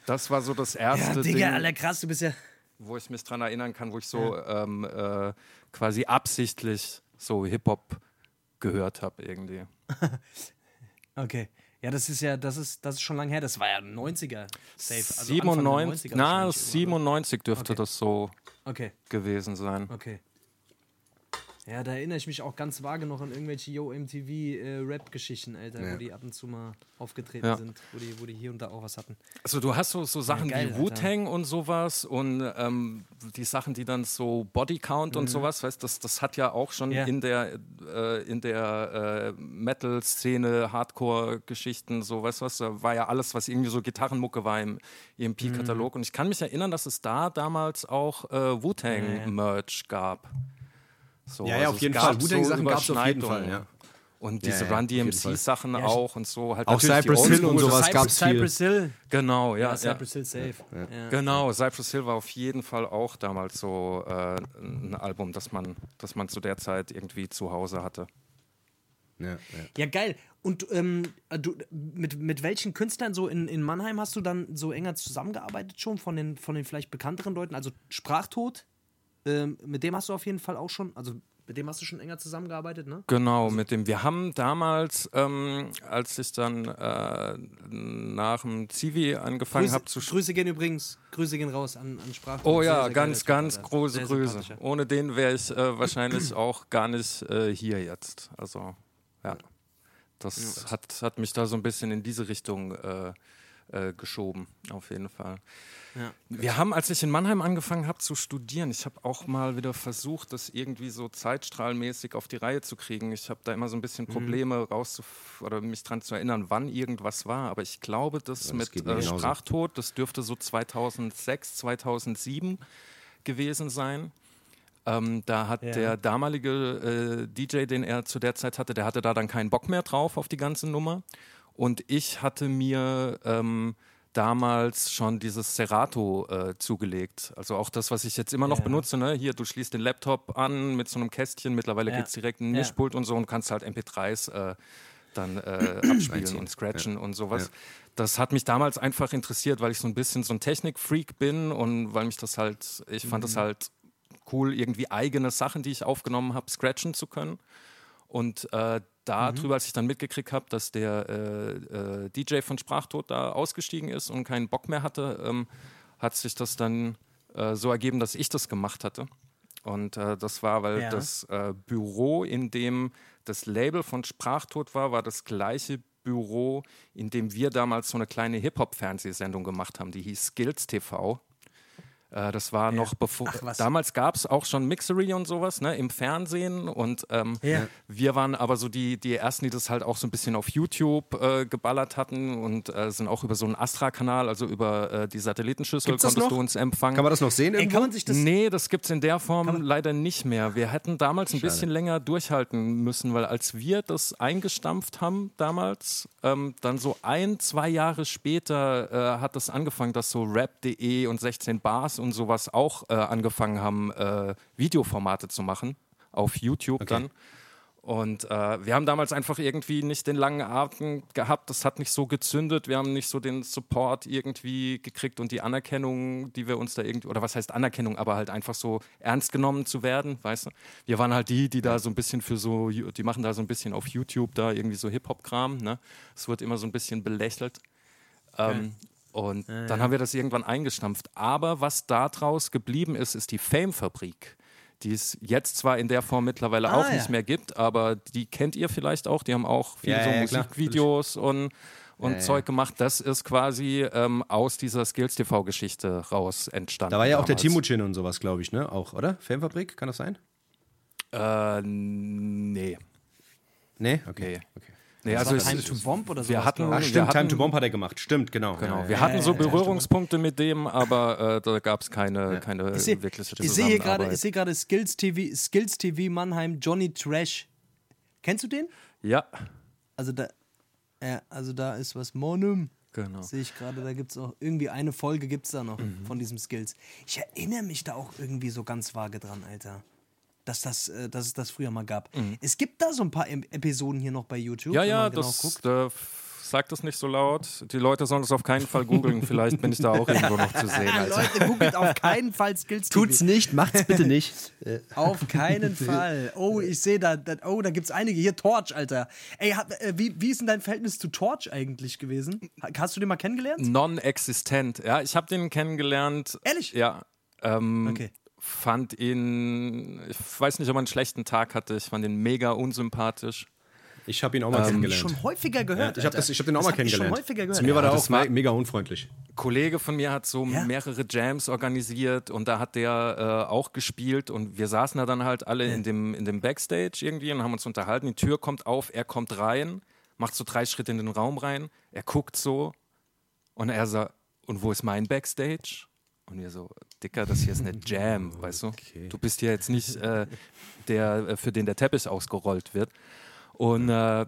Das war so das erste. Ja, Digga, Ding, Alter, krass, du bist ja. Wo ich mich dran erinnern kann, wo ich so ja. ähm, äh, quasi absichtlich so Hip-Hop gehört habe irgendwie. *laughs* okay. Ja, das ist ja, das ist, das ist schon lange her. Das war ja 90er safe. Also 97, 90er na, 97 dürfte okay. das so okay. gewesen sein. Okay. Ja, da erinnere ich mich auch ganz vage noch an irgendwelche Yo MTV äh, Alter, Ja. wo die ab und zu mal aufgetreten Ja. sind, wo die, wo die hier und da auch was hatten. Also du hast so, so Sachen geil, wie. Wu-Tang und sowas und ähm, die Sachen, die dann so Bodycount Mhm. und sowas, weißt das, das hat ja auch schon Ja. in der, äh, in der äh, Metal-Szene, Hardcore-Geschichten, so weißt du was, da war ja alles, was irgendwie so Gitarrenmucke war im EMP-Katalog. Und ich kann mich erinnern, dass es da damals auch äh, Wu-Tang-Merch gab. So, Ja, ja, auf es jeden gab Fall. Wu-Tang-Sachen gab's auf jeden. Fall, ja. Und Ja, diese ja, Run auf jeden DMC-Sachen Ja, auch und so. Halt Auch Cypress Hill und sowas Cypress- gab's viel. Cypress Hill. Genau, ja. Ja, ja. Cypress Hill safe. Ja. Genau, Cypress Hill war auf jeden Fall auch damals so äh, ein Album, das man, das man zu der Zeit irgendwie zu Hause hatte. Ja, ja. Ja, geil. Und ähm, du, mit, mit welchen Künstlern so in, in Mannheim hast du dann so enger zusammengearbeitet schon von den, von den vielleicht bekannteren Leuten? Also Sprachtod, ähm, mit dem hast du auf jeden Fall auch schon, also mit dem hast du schon enger zusammengearbeitet, ne? Genau, mit dem. Wir haben damals, ähm, als ich dann äh, nach dem Zivi angefangen habe zu Grüße, gehen übrigens, Grüße gehen raus an, an Sprachtod. Oh Sehr, ja, sehr ganz, geiler ganz Typ, große Sehr Grüße. Ohne den wäre ich äh, wahrscheinlich *clears throat* auch gar nicht äh, hier jetzt. Also, ja. Das hat, hat mich da so ein bisschen in diese Richtung äh, geschoben, auf jeden Fall. Ja. Wir haben, als ich in Mannheim angefangen habe zu studieren, ich habe auch mal wieder versucht, das irgendwie so zeitstrahlmäßig auf die Reihe zu kriegen. Ich habe da immer so ein bisschen Mhm. Probleme rauszuf oder mich dran zu erinnern, wann irgendwas war. Aber ich glaube, das, das mit äh. Sprachtod, das dürfte so 2006, 2007 gewesen sein. Ähm, da hat Ja. der damalige äh, DJ, den er zu der Zeit hatte, der hatte da dann keinen Bock mehr drauf auf die ganze Nummer. Und ich hatte mir ähm, damals schon dieses Serato äh, zugelegt. Also auch das, was ich jetzt immer noch Ja. benutze. Ne? Hier, du schließt den Laptop an mit so einem Kästchen. Mittlerweile Ja. gibt es direkt ein Ja. Mischpult und so und kannst halt MP3s äh, dann äh, *clears throat* abspielen und scratchen und sowas. Ja. Das hat mich damals einfach interessiert, weil ich so ein bisschen so ein Technikfreak bin und weil mich das halt, ich fand Mhm. das halt cool, irgendwie eigene Sachen, die ich aufgenommen habe, scratchen zu können. Und äh, darüber, Mhm. als ich dann mitgekriegt habe, dass der äh, äh, DJ von Sprachtod da ausgestiegen ist und keinen Bock mehr hatte, ähm, hat sich das dann äh, so ergeben, dass ich das gemacht hatte. Und äh, das war, weil Ja. das äh, Büro, in dem das Label von Sprachtod war, war das gleiche Büro, in dem wir damals so eine kleine Hip-Hop-Fernsehsendung gemacht haben, die hieß Skills TV. Äh, das war noch bevor. Ach, was. Damals gab es auch schon Mixery und sowas, ne, im Fernsehen. Und ähm, Ja. wir waren aber so die, die ersten, die das halt auch so ein bisschen auf YouTube äh, geballert hatten und äh, sind auch über so einen Astra-Kanal, also über äh, die Satellitenschüssel, Gibt's das konntest du uns empfangen. Kann man das noch sehen Ey, kann man sich das. nee, das gibt es in der Form leider nicht mehr. Wir hätten damals ein Schade. bisschen länger durchhalten müssen, weil als wir das eingestampft haben damals, ähm, dann so ein, zwei Jahre später äh, hat das angefangen, dass so Rap.de und 16 Bars und sowas auch äh, angefangen haben, äh, Videoformate zu machen auf YouTube dann. Und äh, wir haben damals einfach irgendwie nicht den langen Atem gehabt. Das hat nicht so gezündet. Wir haben nicht so den Support irgendwie gekriegt und die Anerkennung, die wir uns da irgendwie, oder was heißt Anerkennung, aber halt einfach so ernst genommen zu werden, weißt du? Wir waren halt die, die da so ein bisschen für so, die machen da so ein bisschen auf YouTube da irgendwie so Hip-Hop-Kram, ne? Es wird immer so ein bisschen belächelt. Ähm, und dann haben wir das irgendwann eingestampft. Aber was daraus geblieben ist, ist die Fame-Fabrik, die es jetzt zwar in der Form mittlerweile Ah, auch ja. nicht mehr gibt, aber die kennt ihr vielleicht auch. Die haben auch viele Ja, so ja, ja, Musikvideos und, und Ja, ja. Zeug gemacht. Das ist quasi ähm, aus dieser Skills-TV-Geschichte raus entstanden. Da war ja auch der damals. Timuchin und sowas, glaube ich, ne? Auch, oder? Filmfabrik, kann das sein? Äh, nee. Nee? Okay. Nee. okay. Nee Das also Time to Bomb oder wir sowas, hatten, wir stimmt, hatten, Time to Bomb hat er gemacht. Stimmt, genau. Genau, wir ja, hatten ja, so ja, ja, Berührungspunkte mit dem, aber äh, da gab es keine, keine Ich sehe wirkliche ich sehe hier gerade, Zusammenarbeit. ich sehe gerade Skills TV, Skills TV Mannheim, Johnny Trash. Kennst du den? Ja, Also da, ja, also da ist was Monum. genau. Sehe ich gerade, da gibt es auch irgendwie eine Folge gibt es da noch Mhm. von diesem Skills. Ich erinnere mich da auch irgendwie so ganz vage dran, Alter. Dass, das, äh, dass es das früher mal gab. Es gibt da so ein paar Episoden hier noch bei YouTube. Mhm. Ja, wenn ja, man genau das guckt. äh, f- sagt das nicht so laut. Die Leute sollen das auf keinen Fall googeln. Vielleicht bin ich da auch irgendwo noch zu sehen. *laughs* Alter. Leute, googelt auf keinen Fall Skills TV. Tut's nicht, macht's bitte nicht. *laughs* Auf keinen Fall. Oh, ich sehe da, da, oh, da gibt's einige. Hier, Torch, Alter. Ey, hab, äh, wie, wie ist denn dein Verhältnis zu Torch eigentlich gewesen? Ha- Hast du den mal kennengelernt? Non-existent. Ja, ich habe den kennengelernt. Ehrlich? Ja. Ähm, Okay. Fand ihn, ich weiß nicht, ob er einen schlechten Tag hatte. Ich fand ihn mega unsympathisch. Ich habe ihn auch mal ähm, kennengelernt. schon häufiger gehört. Ja, ich habe hab den auch das mal kennengelernt. Schon häufiger gehört. Zu mir war ja, der auch war mega unfreundlich. Ein Kollege von mir hat so ja? mehrere Jams organisiert und da hat der äh, auch gespielt und wir saßen da dann halt alle ja. in, dem, in dem Backstage irgendwie und haben uns unterhalten. Die Tür kommt auf, er kommt rein, macht so drei Schritte in den Raum rein, er guckt so und er sagt, und wo ist mein Backstage? Und wir so, Dicker, das hier ist eine *laughs* Jam, weißt du? Okay. Du bist hier jetzt nicht äh, der, äh, für den der Teppich ausgerollt wird. Und äh,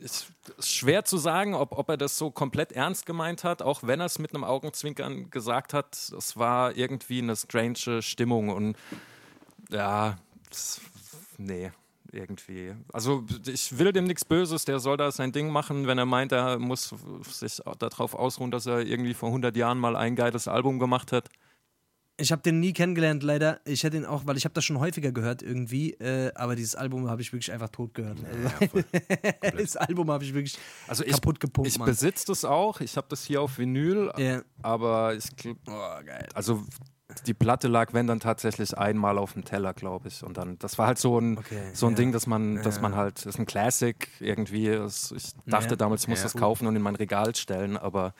ist schwer zu sagen, ob, ob er das so komplett ernst gemeint hat, auch wenn er es mit einem Augenzwinkern gesagt hat. Es war irgendwie eine strange Stimmung und ja, das, nee, irgendwie. Also ich will dem nichts Böses, der soll da sein Ding machen, wenn er meint, er muss sich darauf ausruhen, dass er irgendwie vor 100 Jahren mal ein geiles Album gemacht hat. Ich habe den nie kennengelernt, leider. Ich hätte ihn auch, weil ich habe das schon häufiger gehört irgendwie, äh, aber dieses Album habe ich wirklich einfach tot gehört. Also, ja, *laughs* das Album habe ich wirklich also ich, kaputt gepumpt. Ich besitze das auch. Ich habe das hier auf Vinyl, yeah. aber ich oh, geil. Also die Platte lag, wenn dann tatsächlich einmal auf dem Teller, glaube ich. Und dann, das war halt so ein, okay, so ein ja. Ding, dass man, dass man halt, das ist ein Classic irgendwie. ich dachte ja. damals, ich muss das kaufen und in mein Regal stellen, aber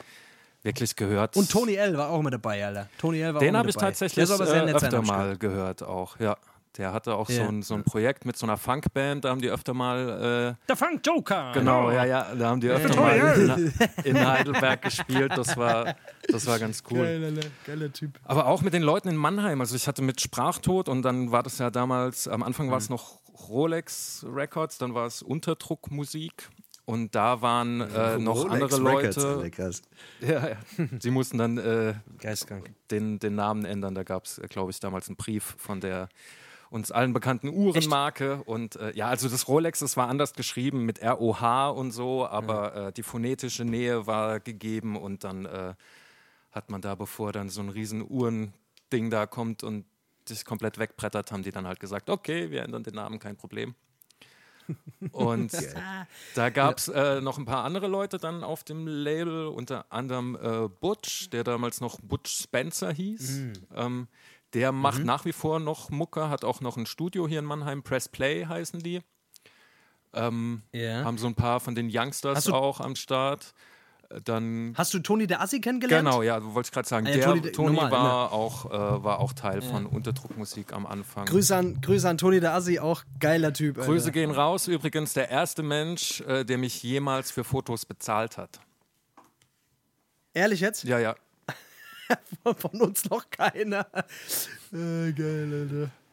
wirklich gehört. Und Tony L war auch mit dabei, Alter. Tony L war Den habe ich tatsächlich äh, öfter mal gehört auch, ja. Der hatte auch yeah. so, ein, so ein Projekt mit so einer Funkband, da haben die öfter mal. Äh, Der Funk Joker! Genau, ja, ja, da haben die öfter mal in, in, Heidelberg gespielt. Das war, das war ganz cool. Geiler, geiler Typ. Aber auch mit den Leuten in Mannheim. Also, ich hatte mit Sprachtod und dann war das ja damals, am Anfang war es mhm. noch Rolex Records, dann war es Unterdruckmusik und da waren äh, noch Rolex andere Leute. Records, ja, ja. Sie mussten dann äh, den, den Namen ändern. Da gab es, glaube ich, damals einen Brief von der uns allen bekannten Uhrenmarke. Echt? Und äh, ja, also das Rolex, das war anders geschrieben mit ROH und so, aber ja. äh, die phonetische Nähe war gegeben und dann äh, hat man da, bevor dann so ein riesen Uhrending da kommt und sich komplett wegbrettert, haben die dann halt gesagt, okay, wir ändern den Namen, kein Problem. Und *laughs* da gab es äh, noch ein paar andere Leute dann auf dem Label, unter anderem äh, Butch, der damals noch Butch Spencer hieß. Mhm. Ähm, der macht mhm. nach wie vor noch Mucke, hat auch noch ein Studio hier in Mannheim, Press Play heißen die. Ähm, yeah. Haben so ein paar von den Youngsters auch am Start. Dann Hast du Toni der Assi kennengelernt? Genau, ja, wollte ich gerade sagen. Äh, der Toni, Toni normal, war, ne? auch, äh, war auch Teil ja. von Unterdruckmusik am Anfang. Grüße an, Grüße an Toni der Assi, auch geiler Typ. Alter. Grüße gehen raus. Übrigens der erste Mensch, äh, der mich jemals für Fotos bezahlt hat. Ehrlich jetzt? Ja, ja. *laughs* von uns noch keiner. Äh, geil, Alter.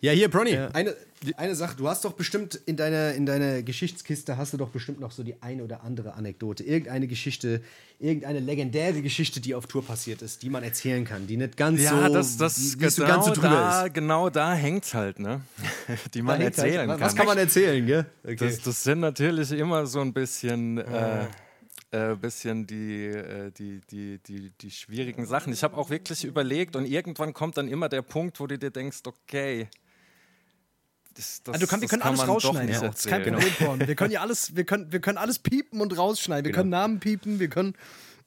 Ja, hier, Bronny, ja. eine, eine Sache. Du hast doch bestimmt in deiner, in deiner Geschichtskiste hast du doch bestimmt noch so die eine oder andere Anekdote. Irgendeine Geschichte, irgendeine legendäre Geschichte, die auf Tour passiert ist, die man erzählen kann, die nicht ganz ja, so, das, das genau, so ganz so drüber da, ist. Genau da hängt's halt, ne? *laughs* Die man halt. erzählen halt. kann. Was kann man erzählen, gell? Okay. Das, das, sind natürlich immer so ein bisschen. Äh, äh, bisschen die, äh, die, die, die, die schwierigen Sachen. Ich habe auch wirklich überlegt und irgendwann kommt dann immer der Punkt, wo du dir denkst, okay, das, das, also kann, wir können alles rausschneiden. Ja, das ist kein Problem, Porn. Wir können ja *laughs* alles, wir können, wir können alles piepen und rausschneiden. Wir genau. können Namen piepen, wir können.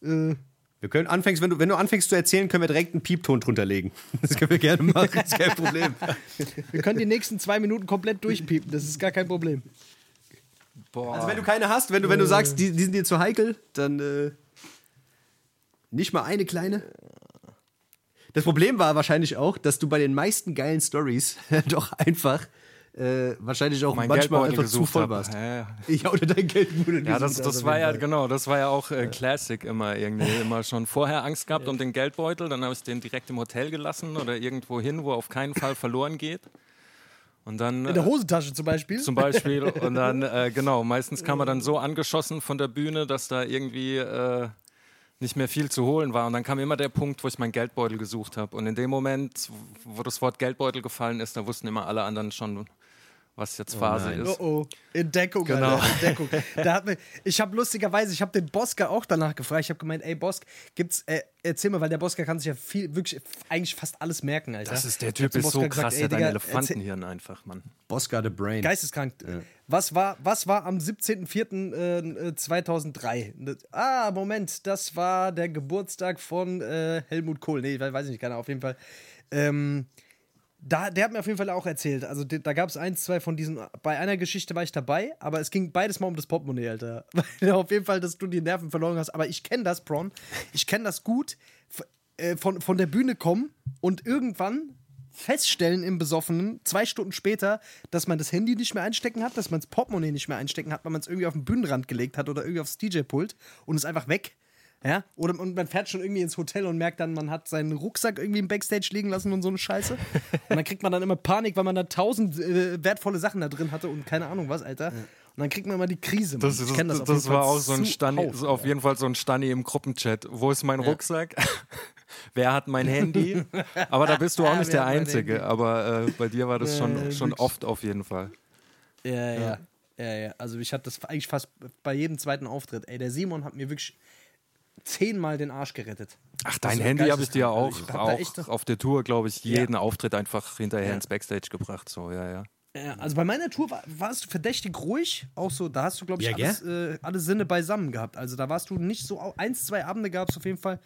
Äh wir können anfängst, wenn du, wenn du anfängst zu erzählen, können wir direkt einen Piepton drunter legen. *laughs* Das können wir gerne machen, das ist kein Problem. *laughs* wir können die nächsten zwei Minuten komplett durchpiepen, das ist gar kein Problem. Boah. Also wenn du keine hast, wenn du, wenn du sagst, die, die sind dir zu heikel, dann äh, nicht mal eine kleine. Das Problem war wahrscheinlich auch, dass du bei den meisten geilen Stories doch einfach äh, wahrscheinlich auch mein manchmal einfach zu voll warst. Ja, ja. oder dein Geldbeutel Ja, das, das war ja, genau, das war ja auch äh, Classic immer irgendwie. Immer schon vorher Angst gehabt um den Geldbeutel, dann habe ich den direkt im Hotel gelassen oder irgendwo hin, wo auf keinen Fall verloren geht. Und dann, In der äh, Hosentasche zum Beispiel? Zum Beispiel. Und dann, *laughs* äh, genau, meistens kam er dann so angeschossen von der Bühne, dass da irgendwie äh, nicht mehr viel zu holen war. Und dann kam immer der Punkt, wo ich meinen Geldbeutel gesucht habe. Und in dem Moment, wo das Wort Geldbeutel gefallen ist, da wussten immer alle anderen schon, was jetzt oh Phase oh ist. Oh oh, Entdeckung, genau. Alter, Entdeckung. *laughs* da hat mir, ich habe lustigerweise, ich habe den Bosker auch danach gefragt. Ich habe gemeint, ey Bosk, gibt's, äh, erzähl mal, weil der Bosker kann sich ja viel, wirklich, eigentlich fast alles merken, Alter. Das ist der Typ, ist so krass, der hat ein Elefantenhirn einfach, Mann. Bosker the Brain. Geisteskrank. Ja. Was, war, was war am 17.04.2003? Äh, ah, Moment, das war der Geburtstag von äh, Helmut Kohl. Nee, weiß ich nicht, keiner, auf jeden Fall. Ähm, da, der hat mir auf jeden Fall auch erzählt. Also da gab es eins, zwei von diesen. Bei einer Geschichte war ich dabei, aber es ging beides mal um das Portemonnaie, Alter. *laughs* Weil auf jeden Fall, dass du die Nerven verloren hast. Aber ich kenne das, Prawn. Ich kenne das gut. Äh, von, von der Bühne kommen und irgendwann feststellen im Besoffenen, zwei Stunden später, dass man das Handy nicht mehr einstecken hat, dass man das Portemonnaie nicht mehr einstecken hat, weil man es irgendwie auf den Bühnenrand gelegt hat oder irgendwie aufs DJ-Pult und ist einfach weg. Ja? Oder und man fährt schon irgendwie ins Hotel und merkt dann, man hat seinen Rucksack irgendwie im Backstage liegen lassen und so eine Scheiße. Und dann kriegt man dann immer Panik, weil man da tausend äh, wertvolle Sachen da drin hatte und keine Ahnung was, Alter. Und dann kriegt man immer die Krise. Das, das, das, das war auch so ein Stani, Haus, auf jeden Fall so ein Stani im Gruppenchat. Wo ist mein ja. Rucksack? *laughs* Wer hat mein Handy? *laughs* Aber da bist du auch ja, nicht der Einzige. Aber äh, bei dir war das schon, schon oft auf jeden Fall. Ja, ja, ja, ja. Also ich hatte das eigentlich fast bei jedem zweiten Auftritt. Ey, der Simon hat mir wirklich zehnmal den Arsch gerettet. Ach, dein Handy habe ich dir auch, auch auf der Tour, glaube ich, jeden ja. Auftritt einfach hinterher ja. ins Backstage gebracht. So, ja, ja. Ja, also bei meiner Tour war, warst du verdächtig ruhig. Auch so, da hast du, glaube ich, ja, alles, äh, alle Sinne beisammen gehabt. Also da warst du nicht so, eins, zwei Abende gab es auf jeden Fall.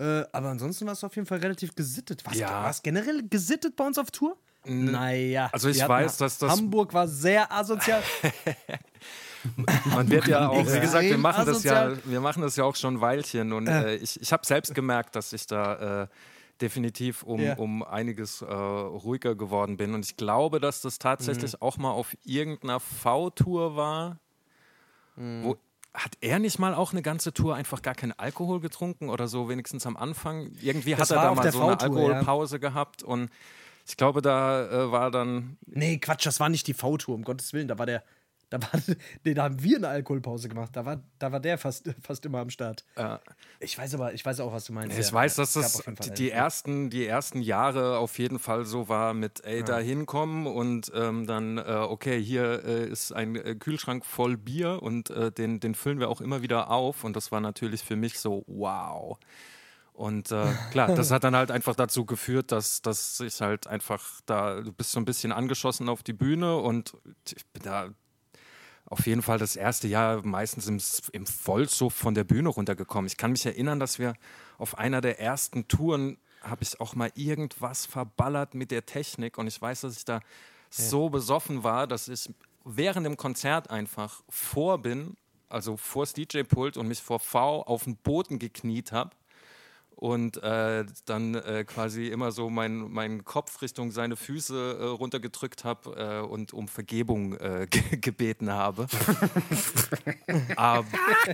Äh, aber ansonsten warst du auf jeden Fall relativ gesittet. Warst ja. du generell gesittet bei uns auf Tour? Naja. Also ich weiß, dass das. Hamburg war sehr asozial. *laughs* Man wird ja auch, wie gesagt, wir machen das ja, wir machen das ja auch schon ein Weilchen und äh, ich, ich habe selbst gemerkt, dass ich da äh, definitiv um, ja. um einiges äh, ruhiger geworden bin und ich glaube, dass das tatsächlich mhm. auch mal auf irgendeiner V-Tour war, mhm. wo hat er nicht mal auch eine ganze Tour einfach gar keinen Alkohol getrunken oder so, wenigstens am Anfang? Irgendwie das hat er da mal so eine Alkoholpause ja. gehabt und ich glaube, da äh, war dann. Nee, Quatsch, das war nicht die V-Tour, um Gottes Willen. Da war der, da, war, *laughs* nee, da haben wir eine Alkoholpause gemacht. Da war, da war der fast, *laughs* fast immer am Start. Ja. Ich weiß aber, ich weiß auch, was du meinst. Ich ja. weiß, dass das die, die, ersten, die ersten Jahre auf jeden Fall so war mit, ey, ja. da hinkommen und ähm, dann, äh, okay, hier äh, ist ein äh, Kühlschrank voll Bier und äh, den, den füllen wir auch immer wieder auf. Und das war natürlich für mich so, wow. Und äh, klar, das hat dann halt einfach dazu geführt, dass, dass ich halt einfach da, du bist so ein bisschen angeschossen auf die Bühne und ich bin da auf jeden Fall das erste Jahr meistens im, im Vollsuff von der Bühne runtergekommen. Ich kann mich erinnern, dass wir auf einer der ersten Touren habe ich auch mal irgendwas verballert mit der Technik und ich weiß, dass ich da ja. so besoffen war, dass ich während dem Konzert einfach vor bin, also vors DJ-Pult und mich vor V auf den Boden gekniet habe und äh, dann äh, quasi immer so meinen mein Kopf Richtung seine Füße äh, runtergedrückt habe äh, und um Vergebung äh, *laughs* gebeten habe. *laughs* Aber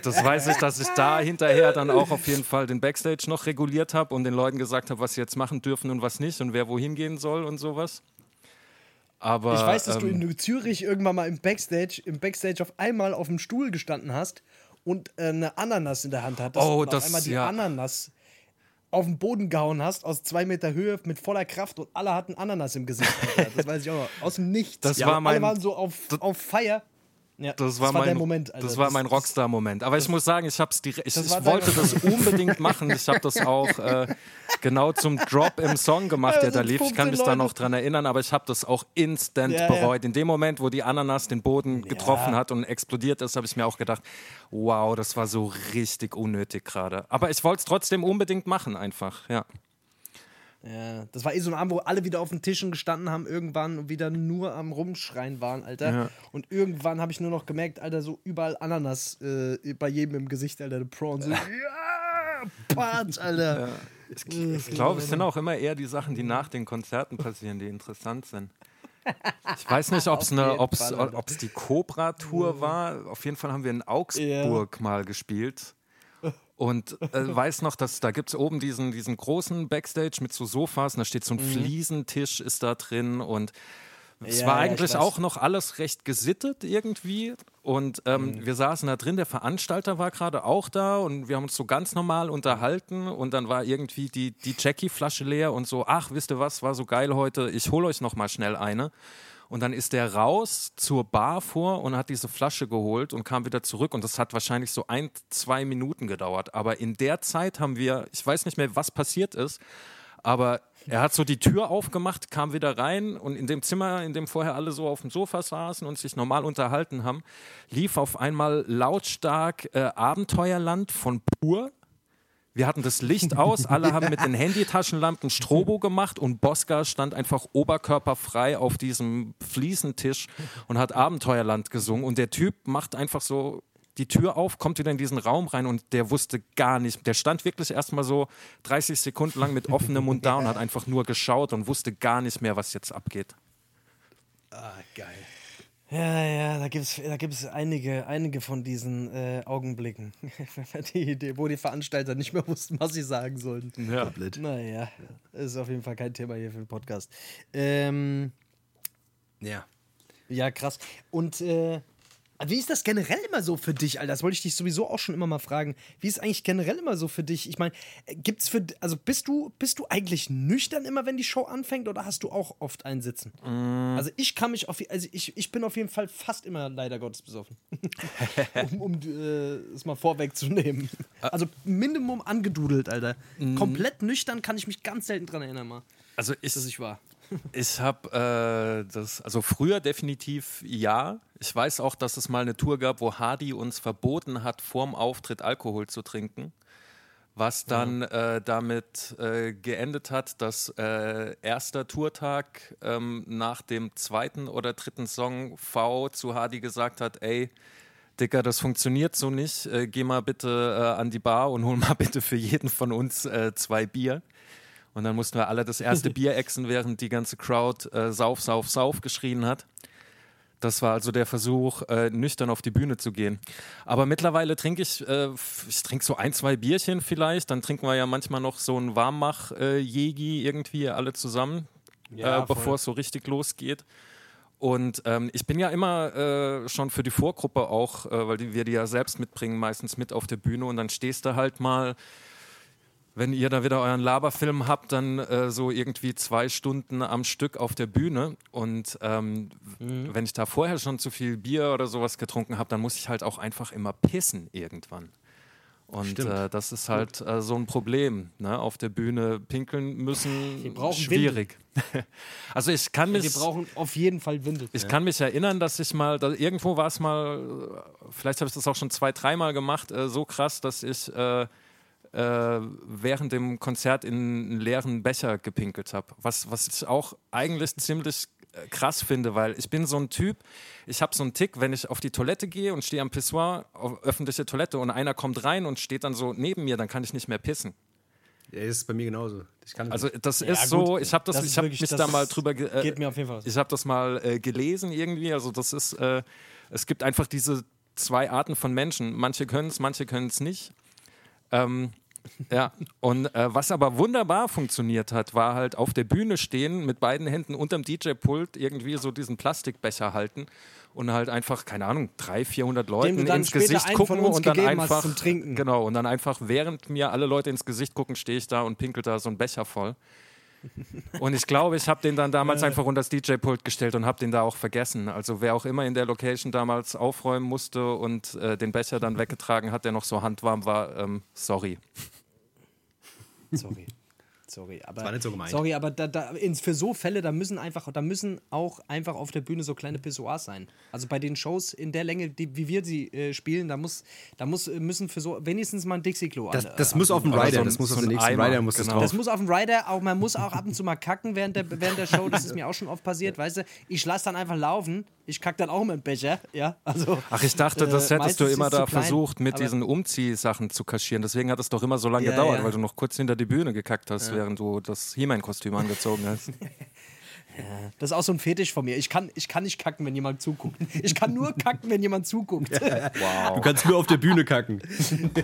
das weiß ich, dass ich da hinterher dann auch auf jeden Fall den Backstage noch reguliert habe und den Leuten gesagt habe, was sie jetzt machen dürfen und was nicht und wer wohin gehen soll und sowas. Aber, ich weiß, dass ähm, du in Zürich irgendwann mal im Backstage, im Backstage auf einmal auf dem Stuhl gestanden hast und äh, eine Ananas in der Hand hattest. Oh, und das, auf einmal die ja. Ananas auf den Boden gehauen hast, aus zwei Meter Höhe mit voller Kraft und alle hatten Ananas im Gesicht. Das weiß ich auch noch. Aus dem Nichts. Das ja, war mein, alle waren so auf, auf Feier. Ja, das, war, das war mein, Moment. Alter. Das war mein Rockstar-Moment. Aber ich muss sagen, ich, hab's direkt, ich, ich wollte das unbedingt machen. Ich habe das auch äh, genau zum Drop im Song gemacht, der da lief. Ich kann mich Leute. da noch dran erinnern, aber ich habe das auch instant ja, bereut. In dem Moment, wo die Ananas den Boden getroffen hat und explodiert ist, habe ich mir auch gedacht, wow, das war so richtig unnötig gerade. Aber ich wollte es trotzdem unbedingt machen, einfach, ja. Ja, das war eh so ein Abend, wo alle wieder auf den Tischen gestanden haben, irgendwann und wieder nur am Rumschreien waren, Alter. Ja. Und irgendwann habe ich nur noch gemerkt, Alter, so überall Ananas äh, bei jedem im Gesicht, Alter, der Prawn. So, *laughs* ja, Part, Alter. Ja. Ich, ich glaube, es sind auch immer eher die Sachen, die nach den Konzerten passieren, die interessant sind. Ich weiß nicht, ob es die Cobra-Tour war. Auf jeden Fall haben wir in Augsburg ja. mal gespielt. Und äh, *laughs* weiß noch, dass da gibt es oben diesen, diesen großen Backstage mit so Sofas und da steht so ein mhm. Fliesentisch ist da drin und es ja, war eigentlich auch noch alles recht gesittet irgendwie. Und ähm, mhm. wir saßen da drin, der Veranstalter war gerade auch da und wir haben uns so ganz normal unterhalten. Und dann war irgendwie die, die Jackie-Flasche leer und so, ach, wisst ihr was, war so geil heute, ich hole euch noch mal schnell eine. Und dann ist der raus zur Bar vor und hat diese Flasche geholt und kam wieder zurück. Und das hat wahrscheinlich so ein, zwei Minuten gedauert. Aber in der Zeit haben wir, ich weiß nicht mehr, was passiert ist, aber er hat so die Tür aufgemacht, kam wieder rein und in dem Zimmer, in dem vorher alle so auf dem Sofa saßen und sich normal unterhalten haben, lief auf einmal lautstark äh, Abenteuerland von Pur Wir hatten das Licht aus, alle haben mit den *laughs* Handytaschenlampen Strobo gemacht und Bosca stand einfach oberkörperfrei auf diesem Fliesentisch und hat Abenteuerland gesungen. Und der Typ macht einfach so die Tür auf, kommt wieder in diesen Raum rein und der wusste gar nicht. Der stand wirklich erstmal so 30 Sekunden lang mit offenem Mund da und hat *laughs* einfach nur geschaut und wusste gar nicht mehr, was jetzt abgeht. Ah, geil. Ja, ja, da gibt es da gibt's einige, einige von diesen äh, Augenblicken, *laughs* die, die, wo die Veranstalter nicht mehr wussten, was sie sagen sollten. Ja. Naja, ist auf jeden Fall kein Thema hier für den Podcast. Ähm, Ja. ja, krass. Und äh, wie ist das generell immer so für dich, Alter? Das wollte ich dich sowieso auch schon immer mal fragen. Wie ist eigentlich generell immer so für dich? Ich meine, gibt's für also bist du bist du eigentlich nüchtern immer, wenn die Show anfängt oder hast du auch oft einen Sitzen? Also ich kann mich auf also ich, ich bin auf jeden Fall fast immer leider Gottes besoffen. *laughs* um um äh, es mal vorwegzunehmen. Also Minimum angedudelt, Alter. Komplett nüchtern kann ich mich ganz selten dran erinnern, mal, Also ich, dass ich war. Ich habe äh, das, also früher definitiv ja. Ich weiß auch, dass es mal eine Tour gab, wo Hardy uns verboten hat, vorm Auftritt Alkohol zu trinken. Was dann äh, damit äh, geendet hat, dass äh, erster Tourtag ähm, nach dem zweiten oder dritten Song V zu Hardy gesagt hat, ey, Dicker, das funktioniert so nicht. Äh, geh mal bitte äh, an die Bar und hol mal bitte für jeden von uns zwei Bier. Und dann mussten wir alle das erste *laughs* Bier exen, während die ganze Crowd äh, Sauf, Sauf, Sauf geschrien hat. Das war also der Versuch, äh, nüchtern auf die Bühne zu gehen. Aber mittlerweile trinke ich, äh, ich trinke so ein, zwei Bierchen vielleicht. Dann trinken wir ja manchmal noch so ein Warmmach-Jägi irgendwie alle zusammen, Ja, äh, bevor es so richtig losgeht. Und ähm, ich bin ja immer äh, schon für die Vorgruppe auch, äh, weil die, wir die ja selbst mitbringen, meistens mit auf der Bühne. Und dann stehst du halt mal wenn ihr da wieder euren Laberfilm habt, dann äh, so irgendwie zwei Stunden am Stück auf der Bühne. Und ähm, Mhm. wenn ich da vorher schon zu viel Bier oder sowas getrunken habe, dann muss ich halt auch einfach immer pissen irgendwann. Und äh, das ist halt äh, so ein Problem. Ne? Auf der Bühne pinkeln müssen, schwierig. *laughs* also ich kann mich, Wir brauchen auf jeden Fall Windel. ich kann mich erinnern, dass ich mal, da, irgendwo war es mal, äh, vielleicht habe ich das auch schon zwei, dreimal gemacht, äh, so krass, dass ich äh, äh, während dem Konzert in einen leeren Becher gepinkelt habe. Was, was ich auch eigentlich ziemlich äh, krass finde, weil ich bin so ein Typ, ich habe so einen Tick, wenn ich auf die Toilette gehe und stehe am Pissoir, auf öffentliche Toilette und einer kommt rein und steht dann so neben mir, dann kann ich nicht mehr pissen. Ja, ist bei mir genauso. Ich kann Also das Ja, ist gut. so, ich habe das, Das ich habe wirklich- mich das da mal drüber äh, Geht mir auf jeden Fall. ich habe das mal äh, gelesen irgendwie. Also das ist, äh, es gibt einfach diese zwei Arten von Menschen. Manche können es, manche können es nicht. Ähm, ja, und äh, was aber wunderbar funktioniert hat, war halt auf der Bühne stehen, mit beiden Händen unterm DJ-Pult irgendwie so diesen Plastikbecher halten und halt einfach, keine Ahnung, 300, 400 Leuten ins Gesicht gucken und dann einfach, genau, und dann einfach, während mir alle Leute ins Gesicht gucken, stehe ich da und pinkel da so einen Becher voll. *laughs* Und ich glaube, ich habe den dann damals einfach unter das DJ-Pult gestellt und habe den da auch vergessen. Also wer auch immer in der Location damals aufräumen musste und äh, den Becher dann weggetragen hat, der noch so handwarm war, ähm, sorry. Sorry. Sorry, aber war nicht so gemeint. Sorry, aber da, da, ins, für so Fälle, da müssen einfach, da müssen auch einfach auf der Bühne so kleine Pissoirs sein. Also bei den Shows in der Länge, die, wie wir sie äh, spielen, da muss, da muss, äh, müssen für so wenigstens mal ein Dixie-Klo das, an- das äh, muss auf dem Rider, so ein- das muss so auf den nächsten Eimer, Rider muss das genau. drauf. Das muss auf dem Rider auch, man muss auch ab und zu mal kacken während der, während der Show, das ist mir auch schon oft passiert, weißt du. Ich lasse dann einfach laufen, ich kack dann auch mit dem Becher, ja, also. Ach, ich dachte, das Äh, hättest du immer da klein, versucht, mit diesen Umziehsachen zu kaschieren. Deswegen hat es doch immer so lange Ja, gedauert, ja. weil du noch kurz hinter die Bühne gekackt hast, während du das He-Man-Kostüm angezogen hast. *laughs* Das ist auch so ein Fetisch von mir. Ich kann, ich kann nicht kacken, wenn jemand zuguckt. Ich kann nur kacken, wenn jemand zuguckt. Du kannst nur auf der Bühne kacken.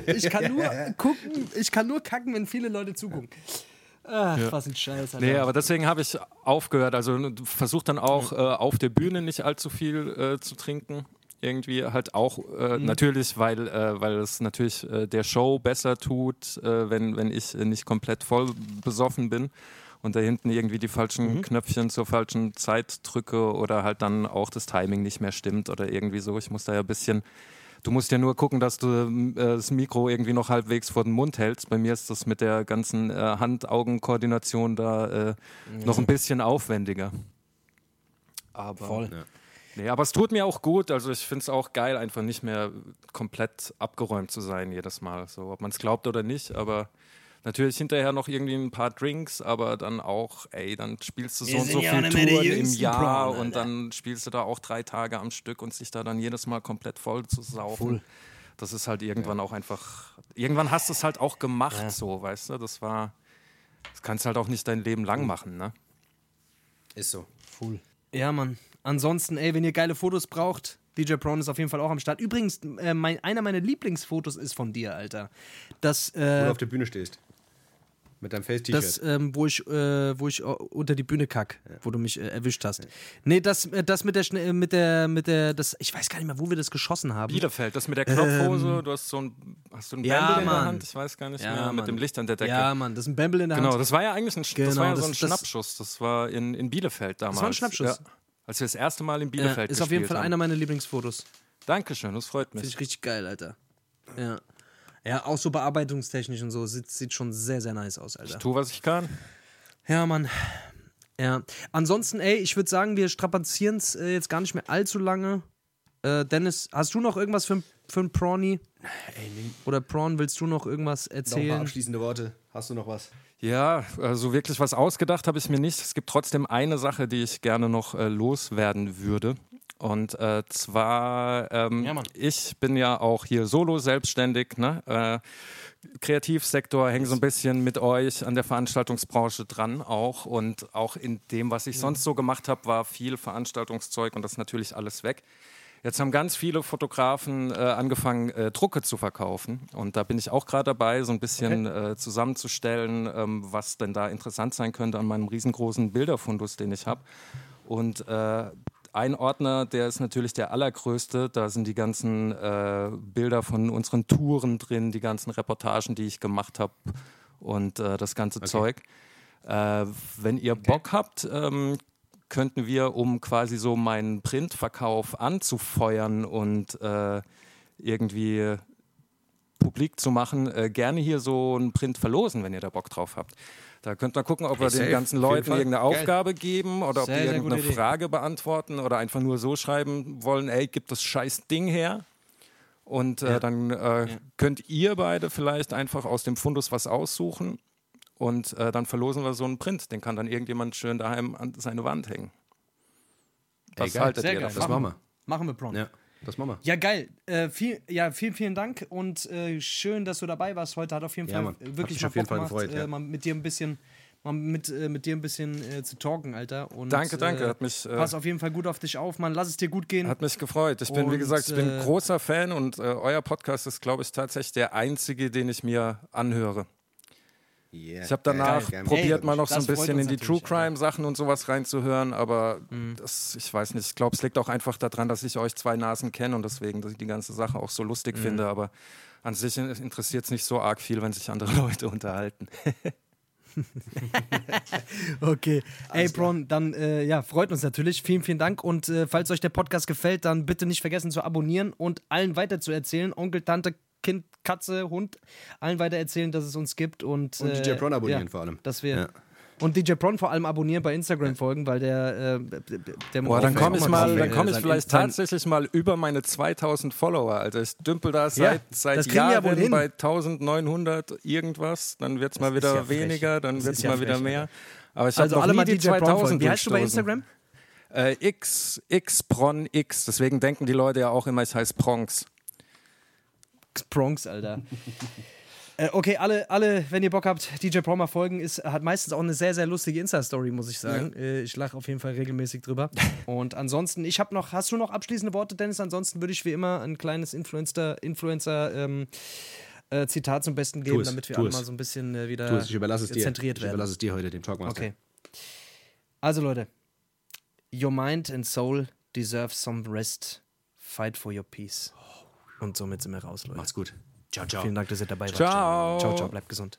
Ich kann nur *laughs* gucken, ich kann nur kacken, wenn viele Leute zugucken. Ach, was ein Scheiß. Alter. Nee, aber deswegen habe ich aufgehört. Also du versuch dann auch äh, auf der Bühne nicht allzu viel äh, zu trinken. Irgendwie halt auch äh, natürlich, weil, äh, weil es natürlich äh, der Show besser tut, äh, wenn, wenn ich nicht komplett voll besoffen bin und da hinten irgendwie die falschen Knöpfchen zur falschen Zeit drücke oder halt dann auch das Timing nicht mehr stimmt oder irgendwie so. Ich muss da ja ein bisschen Du musst ja nur gucken, dass du äh, das Mikro irgendwie noch halbwegs vor den Mund hältst. Bei mir ist das mit der ganzen äh, Hand-Augen-Koordination da äh, noch ein bisschen aufwendiger. Aber Voll. Ja. Nee, aber es tut mir auch gut. Also ich finde es auch geil, einfach nicht mehr komplett abgeräumt zu sein jedes Mal. So, ob man es glaubt oder nicht, aber natürlich hinterher noch irgendwie ein paar Drinks, aber dann auch, ey, dann spielst du so Wir und so ja viele Touren im Jahr Prawn, und dann spielst du da auch drei Tage am Stück und sich da dann jedes Mal komplett voll zu saufen. Das ist halt irgendwann auch einfach, irgendwann hast du es halt auch gemacht, so, weißt du, das war, das kannst du halt auch nicht dein Leben lang machen, ne? Ist so. Ja, Mann. Ansonsten, ey, wenn ihr geile Fotos braucht, DJ Prawn ist auf jeden Fall auch am Start. Übrigens, äh, mein, einer meiner Lieblingsfotos ist von dir, Alter. Das, Wo äh, du auf der Bühne stehst. Mit deinem das, Face-T-Shirt. ähm, wo ich, äh, wo ich äh, unter die Bühne kack, wo du mich äh, erwischt hast. Nee, das, äh, das mit der, Schne- äh, mit der, mit der, das, ich weiß gar nicht mehr, wo wir das geschossen haben. Bielefeld, das mit der Knopfhose, du hast so ein, hast du ein Ähm, ja, Bändel in der. Hand, ich weiß gar nicht Ja, mehr, mit Mann. dem Licht an der Decke. Ja, Mann, das ist ein Bamble in der Genau, Hand. das war ja eigentlich ein, das Genau, war ja so das- ein das- Schnappschuss. Das war in, in Bielefeld damals. war ein Schnappschuss? Ja, als wir das erste Mal in Ja, Bielefeld ist auf jeden Fall haben. einer meiner Lieblingsfotos. Dankeschön, das freut Finde mich. ich richtig geil, Alter. Ja. Ja, auch so bearbeitungstechnisch und so. Sieht, sieht schon sehr, sehr nice aus, Alter. Tu, was ich kann. Ja, Mann. Ja. Ansonsten, ey, ich würde sagen, wir strapazieren es äh, jetzt gar nicht mehr allzu lange. Äh, Dennis, hast du noch irgendwas für, für ein Prawny? Oder Prawn, willst du noch irgendwas Noch ein paar erzählen? abschließende Worte. Hast du noch was? Ja, also wirklich was ausgedacht habe ich mir nicht. Es gibt trotzdem eine Sache, die ich gerne noch äh, loswerden würde. Und äh, zwar, ähm, Ja, ich bin ja auch hier solo selbstständig, ne? Äh, Kreativsektor, hänge so ein bisschen mit euch an der Veranstaltungsbranche dran auch. Und auch in dem, was ich sonst so gemacht habe, war viel Veranstaltungszeug und das ist natürlich alles weg. Jetzt haben ganz viele Fotografen äh, angefangen, äh, Drucke zu verkaufen. Und da bin ich auch gerade dabei, so ein bisschen äh, zusammenzustellen, ähm, was denn da interessant sein könnte an meinem riesengroßen Bilderfundus, den ich habe. Und äh, ein Ordner, der ist natürlich der allergrößte. Da sind die ganzen äh, Bilder von unseren Touren drin, die ganzen Reportagen, die ich gemacht habe und äh, das ganze Zeug. Äh, wenn ihr Bock habt, ähm, könnten wir, um quasi so meinen Printverkauf anzufeuern und äh, irgendwie publik zu machen, äh, gerne hier so einen Print verlosen, wenn ihr da Bock drauf habt. Da könnt ihr gucken, ob wir Hey, den safe. ganzen Leuten irgendeine Geil. Aufgabe geben oder ob Sehr, die irgendeine Idee. Frage beantworten oder einfach nur so schreiben wollen, ey, gib das scheiß Ding her. Und äh, dann äh, könnt ihr beide vielleicht einfach aus dem Fundus was aussuchen und äh, dann verlosen wir so einen Print. Den kann dann irgendjemand schön daheim an seine Wand hängen. Was geil. haltet Sehr ihr geil. davon? Das machen wir. Machen wir Prawn. Ja, das machen wir. Ja, geil. Äh, viel, ja, vielen, vielen Dank und äh, schön, dass du dabei warst heute. Hat auf jeden Ja, Fall Mann. äh, wirklich mal auf jeden Bock Fall gemacht, gefreut, äh, ja. mal mit dir ein bisschen, mal mit, äh, mit dir ein bisschen äh, zu talken, Alter. Und, Danke, danke. Äh, Hat mich, äh, pass auf jeden Fall gut auf dich auf, Mann. Lass es dir gut gehen. Hat mich gefreut. Ich bin, wie Und, gesagt, ich bin äh, großer Fan und äh, euer Podcast ist, glaube ich, tatsächlich der einzige, den ich mir anhöre. Yeah. Ich habe danach Geil, geil. probiert, Ey, mal noch so ein bisschen in die True. Crime Sachen und sowas reinzuhören, aber Mhm. das, ich weiß nicht. Ich glaube, es liegt auch einfach daran, dass ich euch zwei Nasen kenne und deswegen, dass ich die ganze Sache auch so Mhm. lustig finde. Aber an sich interessiert es nicht so arg viel, wenn sich andere *laughs* Leute unterhalten. *laughs* Okay. Ey, Bron, dann äh, ja, freut uns natürlich. Vielen, vielen Dank. Und äh, falls euch der Podcast gefällt, dann bitte nicht vergessen zu abonnieren und allen weiterzuerzählen. Onkel, Tante, Kind, Katze, Hund, allen weitererzählen, dass es uns gibt. Und, Und äh, DJ Prawn abonnieren ja, vor allem. Dass wir. Ja. Und DJ Prawn vor allem abonnieren bei Instagram folgen, weil der. Äh, der Boah, dann komme ich mal, dann komme ich vielleicht tatsächlich mal über meine 2000 Follower. Also ich dümpel da Ja, seit, seit das kriegen wir ja wohl Jahren hin. bei 1900 irgendwas. Dann wird es mal wieder ja frech. weniger, dann wird es ja mal wieder frech, mehr. Aber ich Also habe alle mal die DJ Prawn 2000 folgen. Wie heißt du bei. Instagram? Äh, X, X, Bron, X. Deswegen denken die Leute ja auch immer, ich heiße Bronx. Bronx, Alter. *laughs* äh, okay, alle, alle, wenn ihr Bock habt, DJ mal folgen, ist, hat meistens auch eine sehr, sehr lustige Insta-Story, muss ich sagen. Äh, ich lache auf jeden Fall regelmäßig drüber. *laughs* Und ansonsten, ich habe noch, hast du noch abschließende Worte, Dennis? Ansonsten würde ich wie immer ein kleines Influencer, Influencer ähm, äh, Zitat zum Besten geben, es, damit wir alle mal so ein bisschen äh, wieder es, ich überlasse es dir. zentriert ich werden. überlasse es dir heute, dem Talkmaster. Okay. Also Leute, your mind and soul deserve some rest. Fight for your peace. Und somit sind wir raus, Leute. Macht's gut. Ciao, ciao. Vielen Dank, dass ihr dabei wart. Ciao. Ciao, ciao, bleibt gesund.